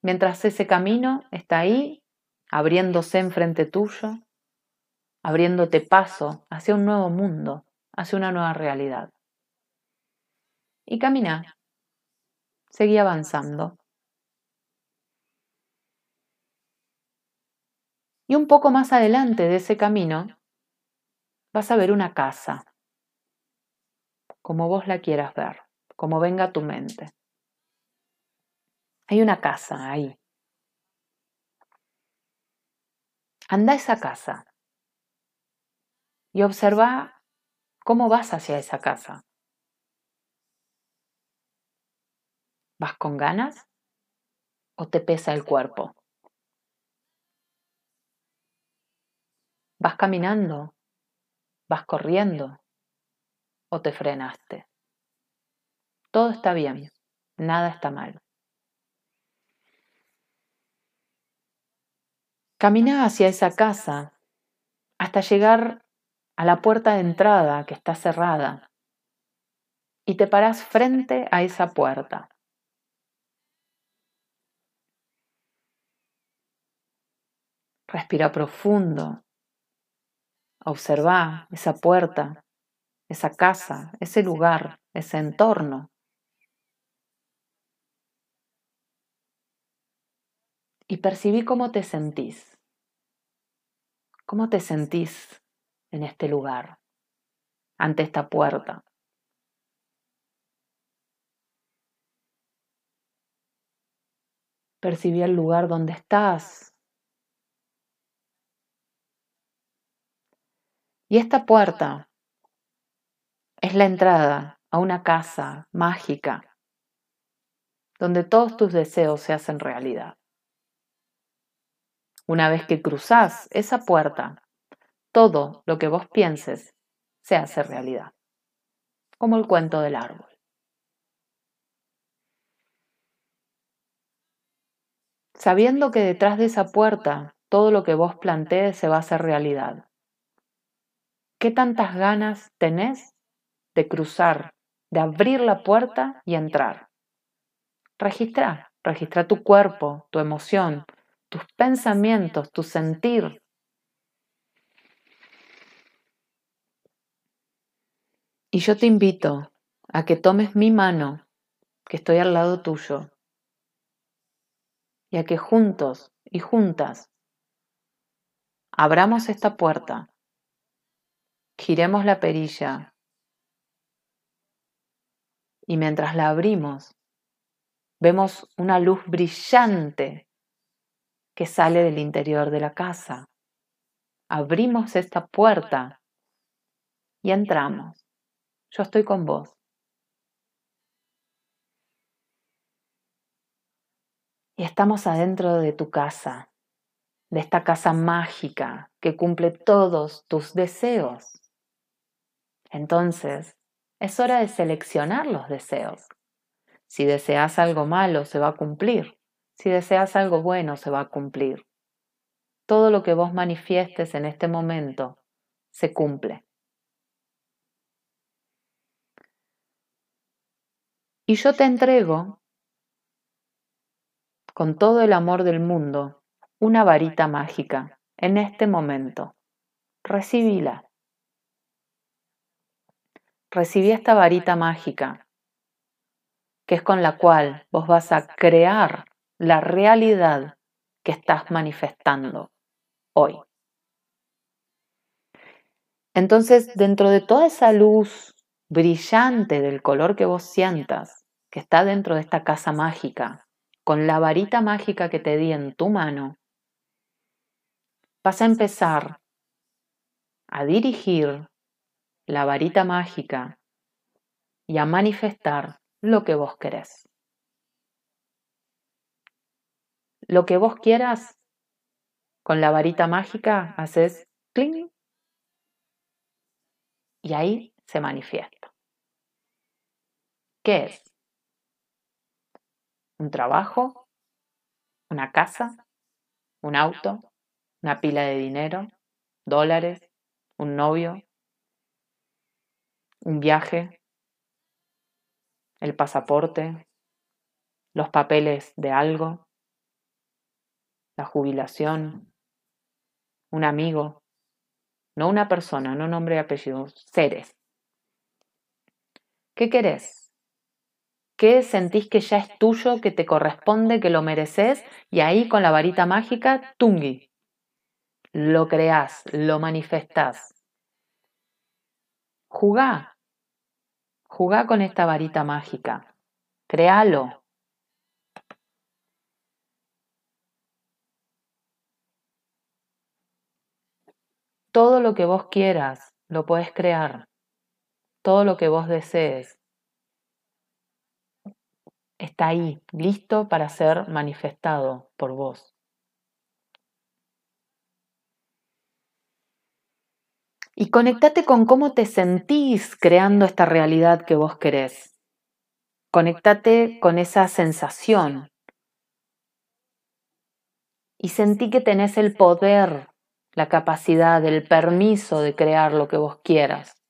Mientras ese camino está ahí, abriéndose enfrente tuyo, abriéndote paso hacia un nuevo mundo, hacia una nueva realidad. Y camina. Seguí avanzando. Y un poco más adelante de ese camino vas a ver una casa como vos la quieras ver, como venga tu mente. Hay una casa ahí. Anda a esa casa y observa cómo vas hacia esa casa. ¿Vas con ganas o te pesa el cuerpo? ¿Vas caminando? ¿Vas corriendo? o te frenaste. Todo está bien, nada está mal. Camina hacia esa casa hasta llegar a la puerta de entrada que está cerrada y te paras frente a esa puerta. Respira profundo. Observa esa puerta esa casa, ese lugar, ese entorno. Y percibí cómo te sentís. ¿Cómo te sentís en este lugar, ante esta puerta? Percibí el lugar donde estás. Y esta puerta es la entrada a una casa mágica donde todos tus deseos se hacen realidad. Una vez que cruzás esa puerta, todo lo que vos pienses se hace realidad, como el cuento del árbol. Sabiendo que detrás de esa puerta todo lo que vos plantees se va a hacer realidad. ¿Qué tantas ganas tenés de cruzar, de abrir la puerta y entrar? Registra, registra tu cuerpo, tu emoción, tus pensamientos, tu sentir. Y yo te invito a que tomes mi mano, que estoy al lado tuyo, y a que juntos y juntas abramos esta puerta, giremos la perilla y mientras la abrimos vemos una luz brillante que sale del interior de la casa. Abrimos esta puerta y entramos. Yo estoy con vos. Y estamos adentro de tu casa, de esta casa mágica que cumple todos tus deseos. Entonces, es hora de seleccionar los deseos. Si deseas algo malo, se va a cumplir. Si deseas algo bueno, se va a cumplir. Todo lo que vos manifiestes en este momento se cumple. Y yo te entrego, con todo el amor del mundo, una varita mágica en este momento. Recibíla. Recibí esta varita mágica, que es con la cual vos vas a crear la realidad que estás manifestando hoy. Entonces, dentro de toda esa luz brillante del color que vos sientas, que está dentro de esta casa mágica, con la varita mágica que te di en tu mano, vas a empezar a dirigir la varita mágica y a manifestar lo que vos querés. Lo que vos quieras, con la varita mágica haces cling y ahí se manifiesta. ¿Qué es? ¿Un trabajo? ¿Una casa? ¿Un auto? ¿Una pila de dinero? ¿Dólares? ¿Un novio? ¿Un viaje? ¿El pasaporte? ¿Los papeles de algo? La jubilación, un amigo, no una persona, no nombre y apellido, seres. ¿Qué querés? ¿Qué sentís que ya es tuyo, que te corresponde, que lo mereces? Y ahí con la varita mágica, tungi. Lo creás, lo manifestás. Jugá. Jugá con esta varita mágica. Créalo. Todo lo que vos quieras lo puedes crear. Todo lo que vos desees está ahí, listo para ser manifestado por vos. Y conectate con cómo te sentís creando esta realidad que vos querés. Conectate con esa sensación. Y sentí que tenés el poder la capacidad, el permiso de crear lo que vos quieras.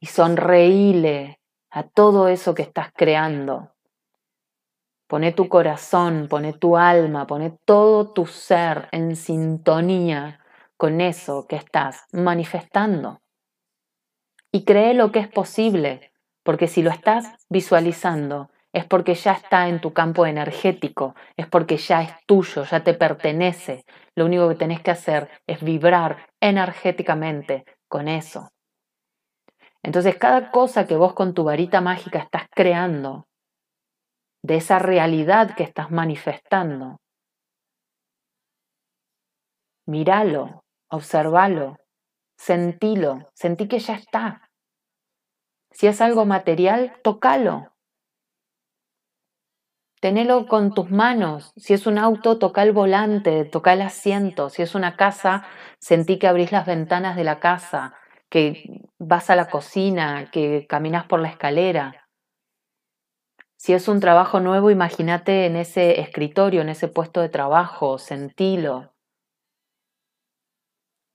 Y sonreíle a todo eso que estás creando. Pone tu corazón, pone tu alma, pone todo tu ser en sintonía con eso que estás manifestando. Y cree lo que es posible, porque si lo estás visualizando, es porque ya está en tu campo energético, es porque ya es tuyo, ya te pertenece. Lo único que tenés que hacer es vibrar energéticamente con eso. Entonces, cada cosa que vos con tu varita mágica estás creando, de esa realidad que estás manifestando, míralo, observalo, sentilo, sentí que ya está. Si es algo material, tócalo, tenelo con tus manos. Si es un auto, toca el volante, toca el asiento. Si es una casa, sentí que abrís las ventanas de la casa, que vas a la cocina, que caminas por la escalera. Si es un trabajo nuevo, imagínate en ese escritorio, en ese puesto de trabajo, sentilo.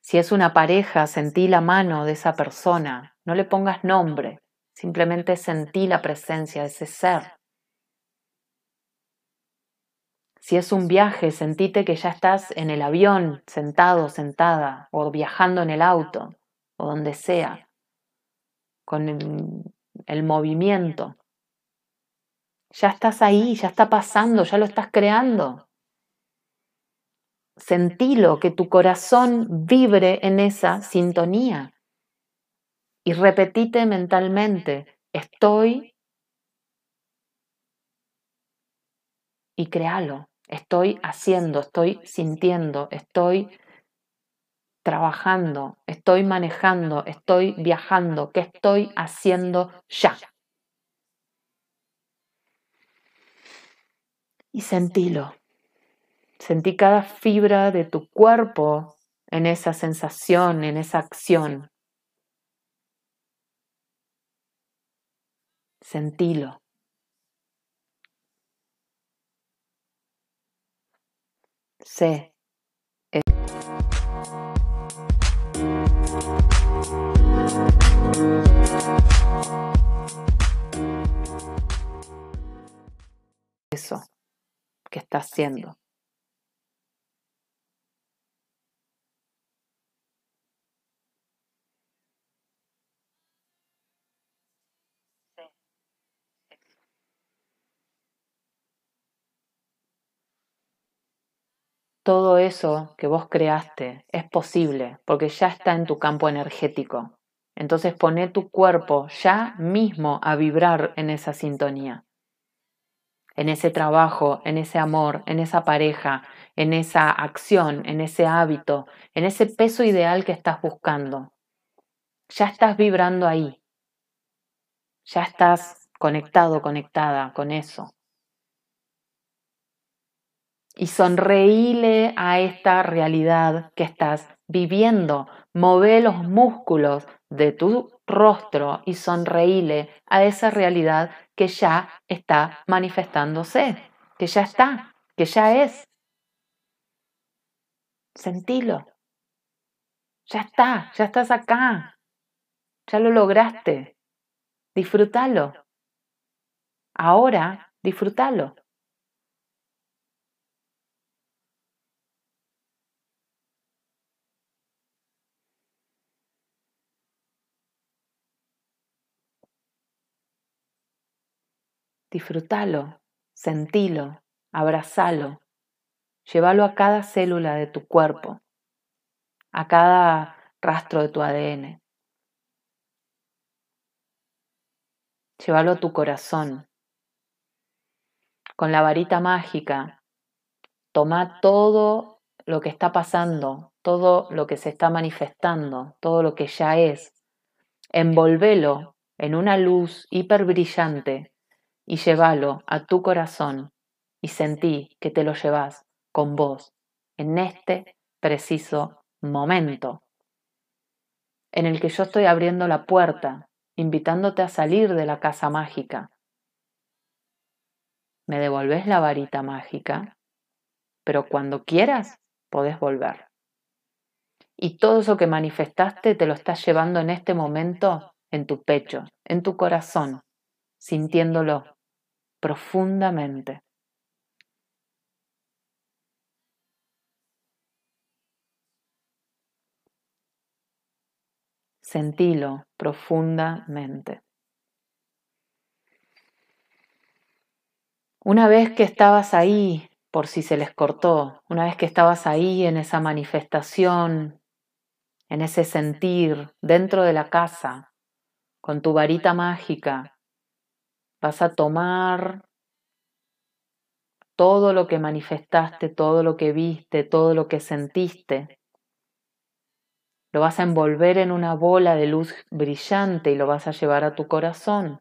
Si es una pareja, sentí la mano de esa persona. No le pongas nombre, simplemente sentí la presencia de ese ser. Si es un viaje, sentite que ya estás en el avión, sentado, sentada, o viajando en el auto, o donde sea, con el, movimiento. Ya estás ahí, ya está pasando, ya lo estás creando. Sentilo, que tu corazón vibre en esa sintonía. Y repetite mentalmente, estoy y créalo. Estoy haciendo, estoy sintiendo, estoy trabajando, estoy manejando, estoy viajando, ¿qué estoy haciendo ya? Y sentilo. Sentí cada fibra de tu cuerpo en esa sensación, en esa acción. Sentilo. Sé. Eso que estás haciendo. Todo eso que vos creaste es posible porque ya está en tu campo energético. Entonces pone tu cuerpo ya mismo a vibrar en esa sintonía, en ese trabajo, en ese amor, en esa pareja, en esa acción, en ese hábito, en ese peso ideal que estás buscando. Ya estás vibrando ahí. Ya estás conectado, conectada con eso y sonreíle a esta realidad que estás viviendo. Move los músculos de tu rostro y sonreíle a esa realidad que ya está manifestándose, que ya está, que ya es. Sentilo. Ya está, ya estás acá. Ya lo lograste. Disfrútalo. Ahora, disfrútalo. Disfrútalo, sentilo, abrazalo, llévalo a cada célula de tu cuerpo, a cada rastro de tu ADN. Llévalo a tu corazón. Con la varita mágica, toma todo lo que está pasando, todo lo que se está manifestando, todo lo que ya es, envolvelo en una luz hiper brillante y llévalo a tu corazón y sentí que te lo llevas con vos en este preciso momento en el que yo estoy abriendo la puerta, invitándote a salir de la casa mágica. Me devolves la varita mágica, pero cuando quieras podés volver. Y todo eso que manifestaste te lo estás llevando en este momento en tu pecho, en tu corazón, sintiéndolo profundamente. Sentilo profundamente. Una vez que estabas ahí, por si se les cortó, una vez que estabas ahí en esa manifestación, en ese sentir dentro de la casa, con tu varita mágica, Vas a tomar todo lo que manifestaste, todo lo que viste, todo lo que sentiste. Lo vas a envolver en una bola de luz brillante y lo vas a llevar a tu corazón.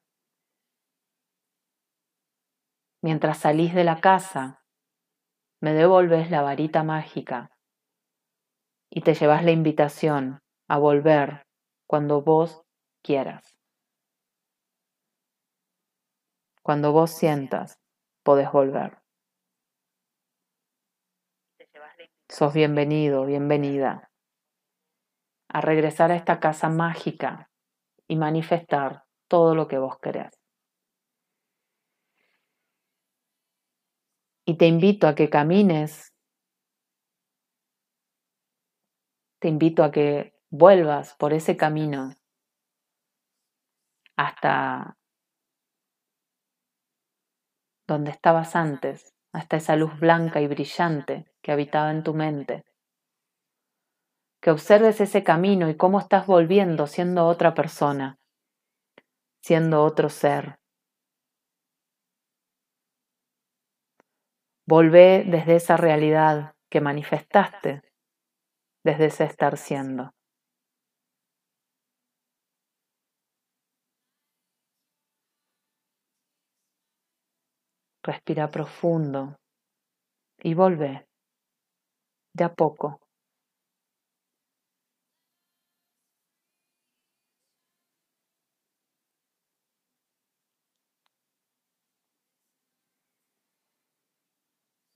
mientras salís de la casa, me devolves la varita mágica y te llevas la invitación a volver cuando vos quieras. Cuando vos sientas, podés volver. Sos bienvenido, bienvenida a regresar a esta casa mágica y manifestar todo lo que vos querés. Y te invito a que camines, te invito a que vuelvas por ese camino hasta donde estabas antes, hasta esa luz blanca y brillante que habitaba en tu mente. Que observes ese camino y cómo estás volviendo siendo otra persona, siendo otro ser. Volvé desde esa realidad que manifestaste, desde ese estar siendo. Respira profundo y volvé de a poco.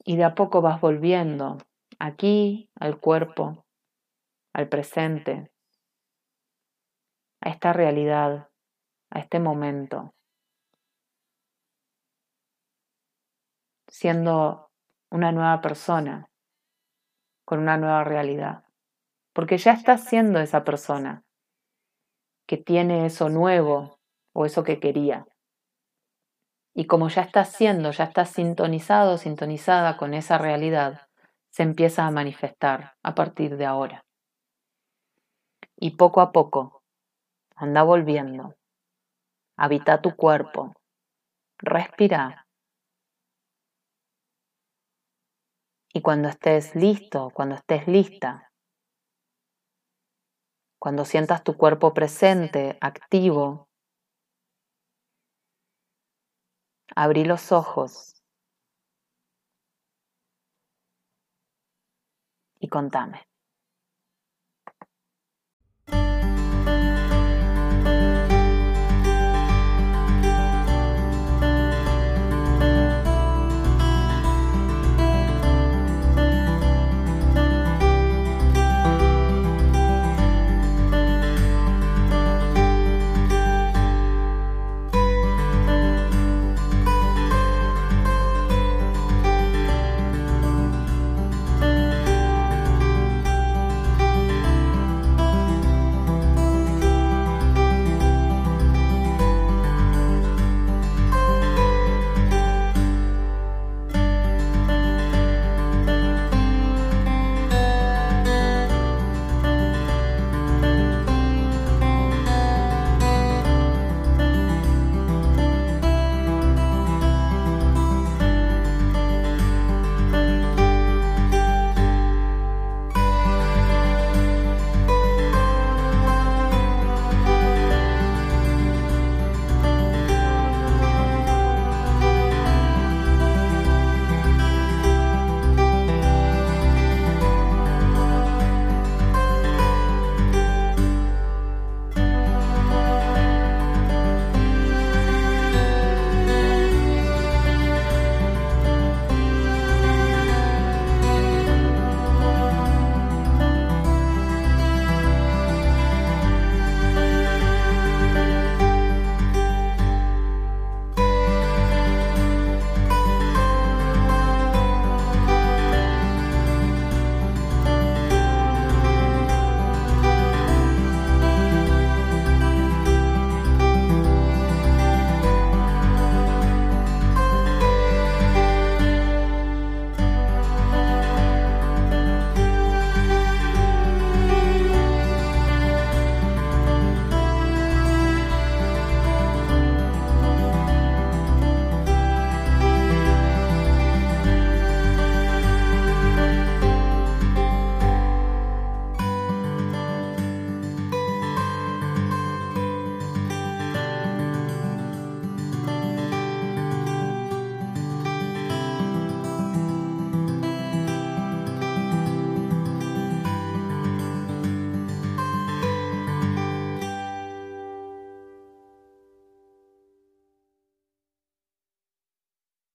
Y de a poco vas volviendo aquí al cuerpo, al presente, a esta realidad, a este momento, siendo una nueva persona, con una nueva realidad, porque ya estás siendo esa persona que tiene eso nuevo o eso que quería. Y como ya estás siendo, ya estás sintonizado, sintonizada con esa realidad, se empieza a manifestar a partir de ahora. Y poco a poco, anda volviendo, habita tu cuerpo, respira Y cuando estés listo, cuando estés lista, cuando sientas tu cuerpo presente, activo, abrí los ojos y contame.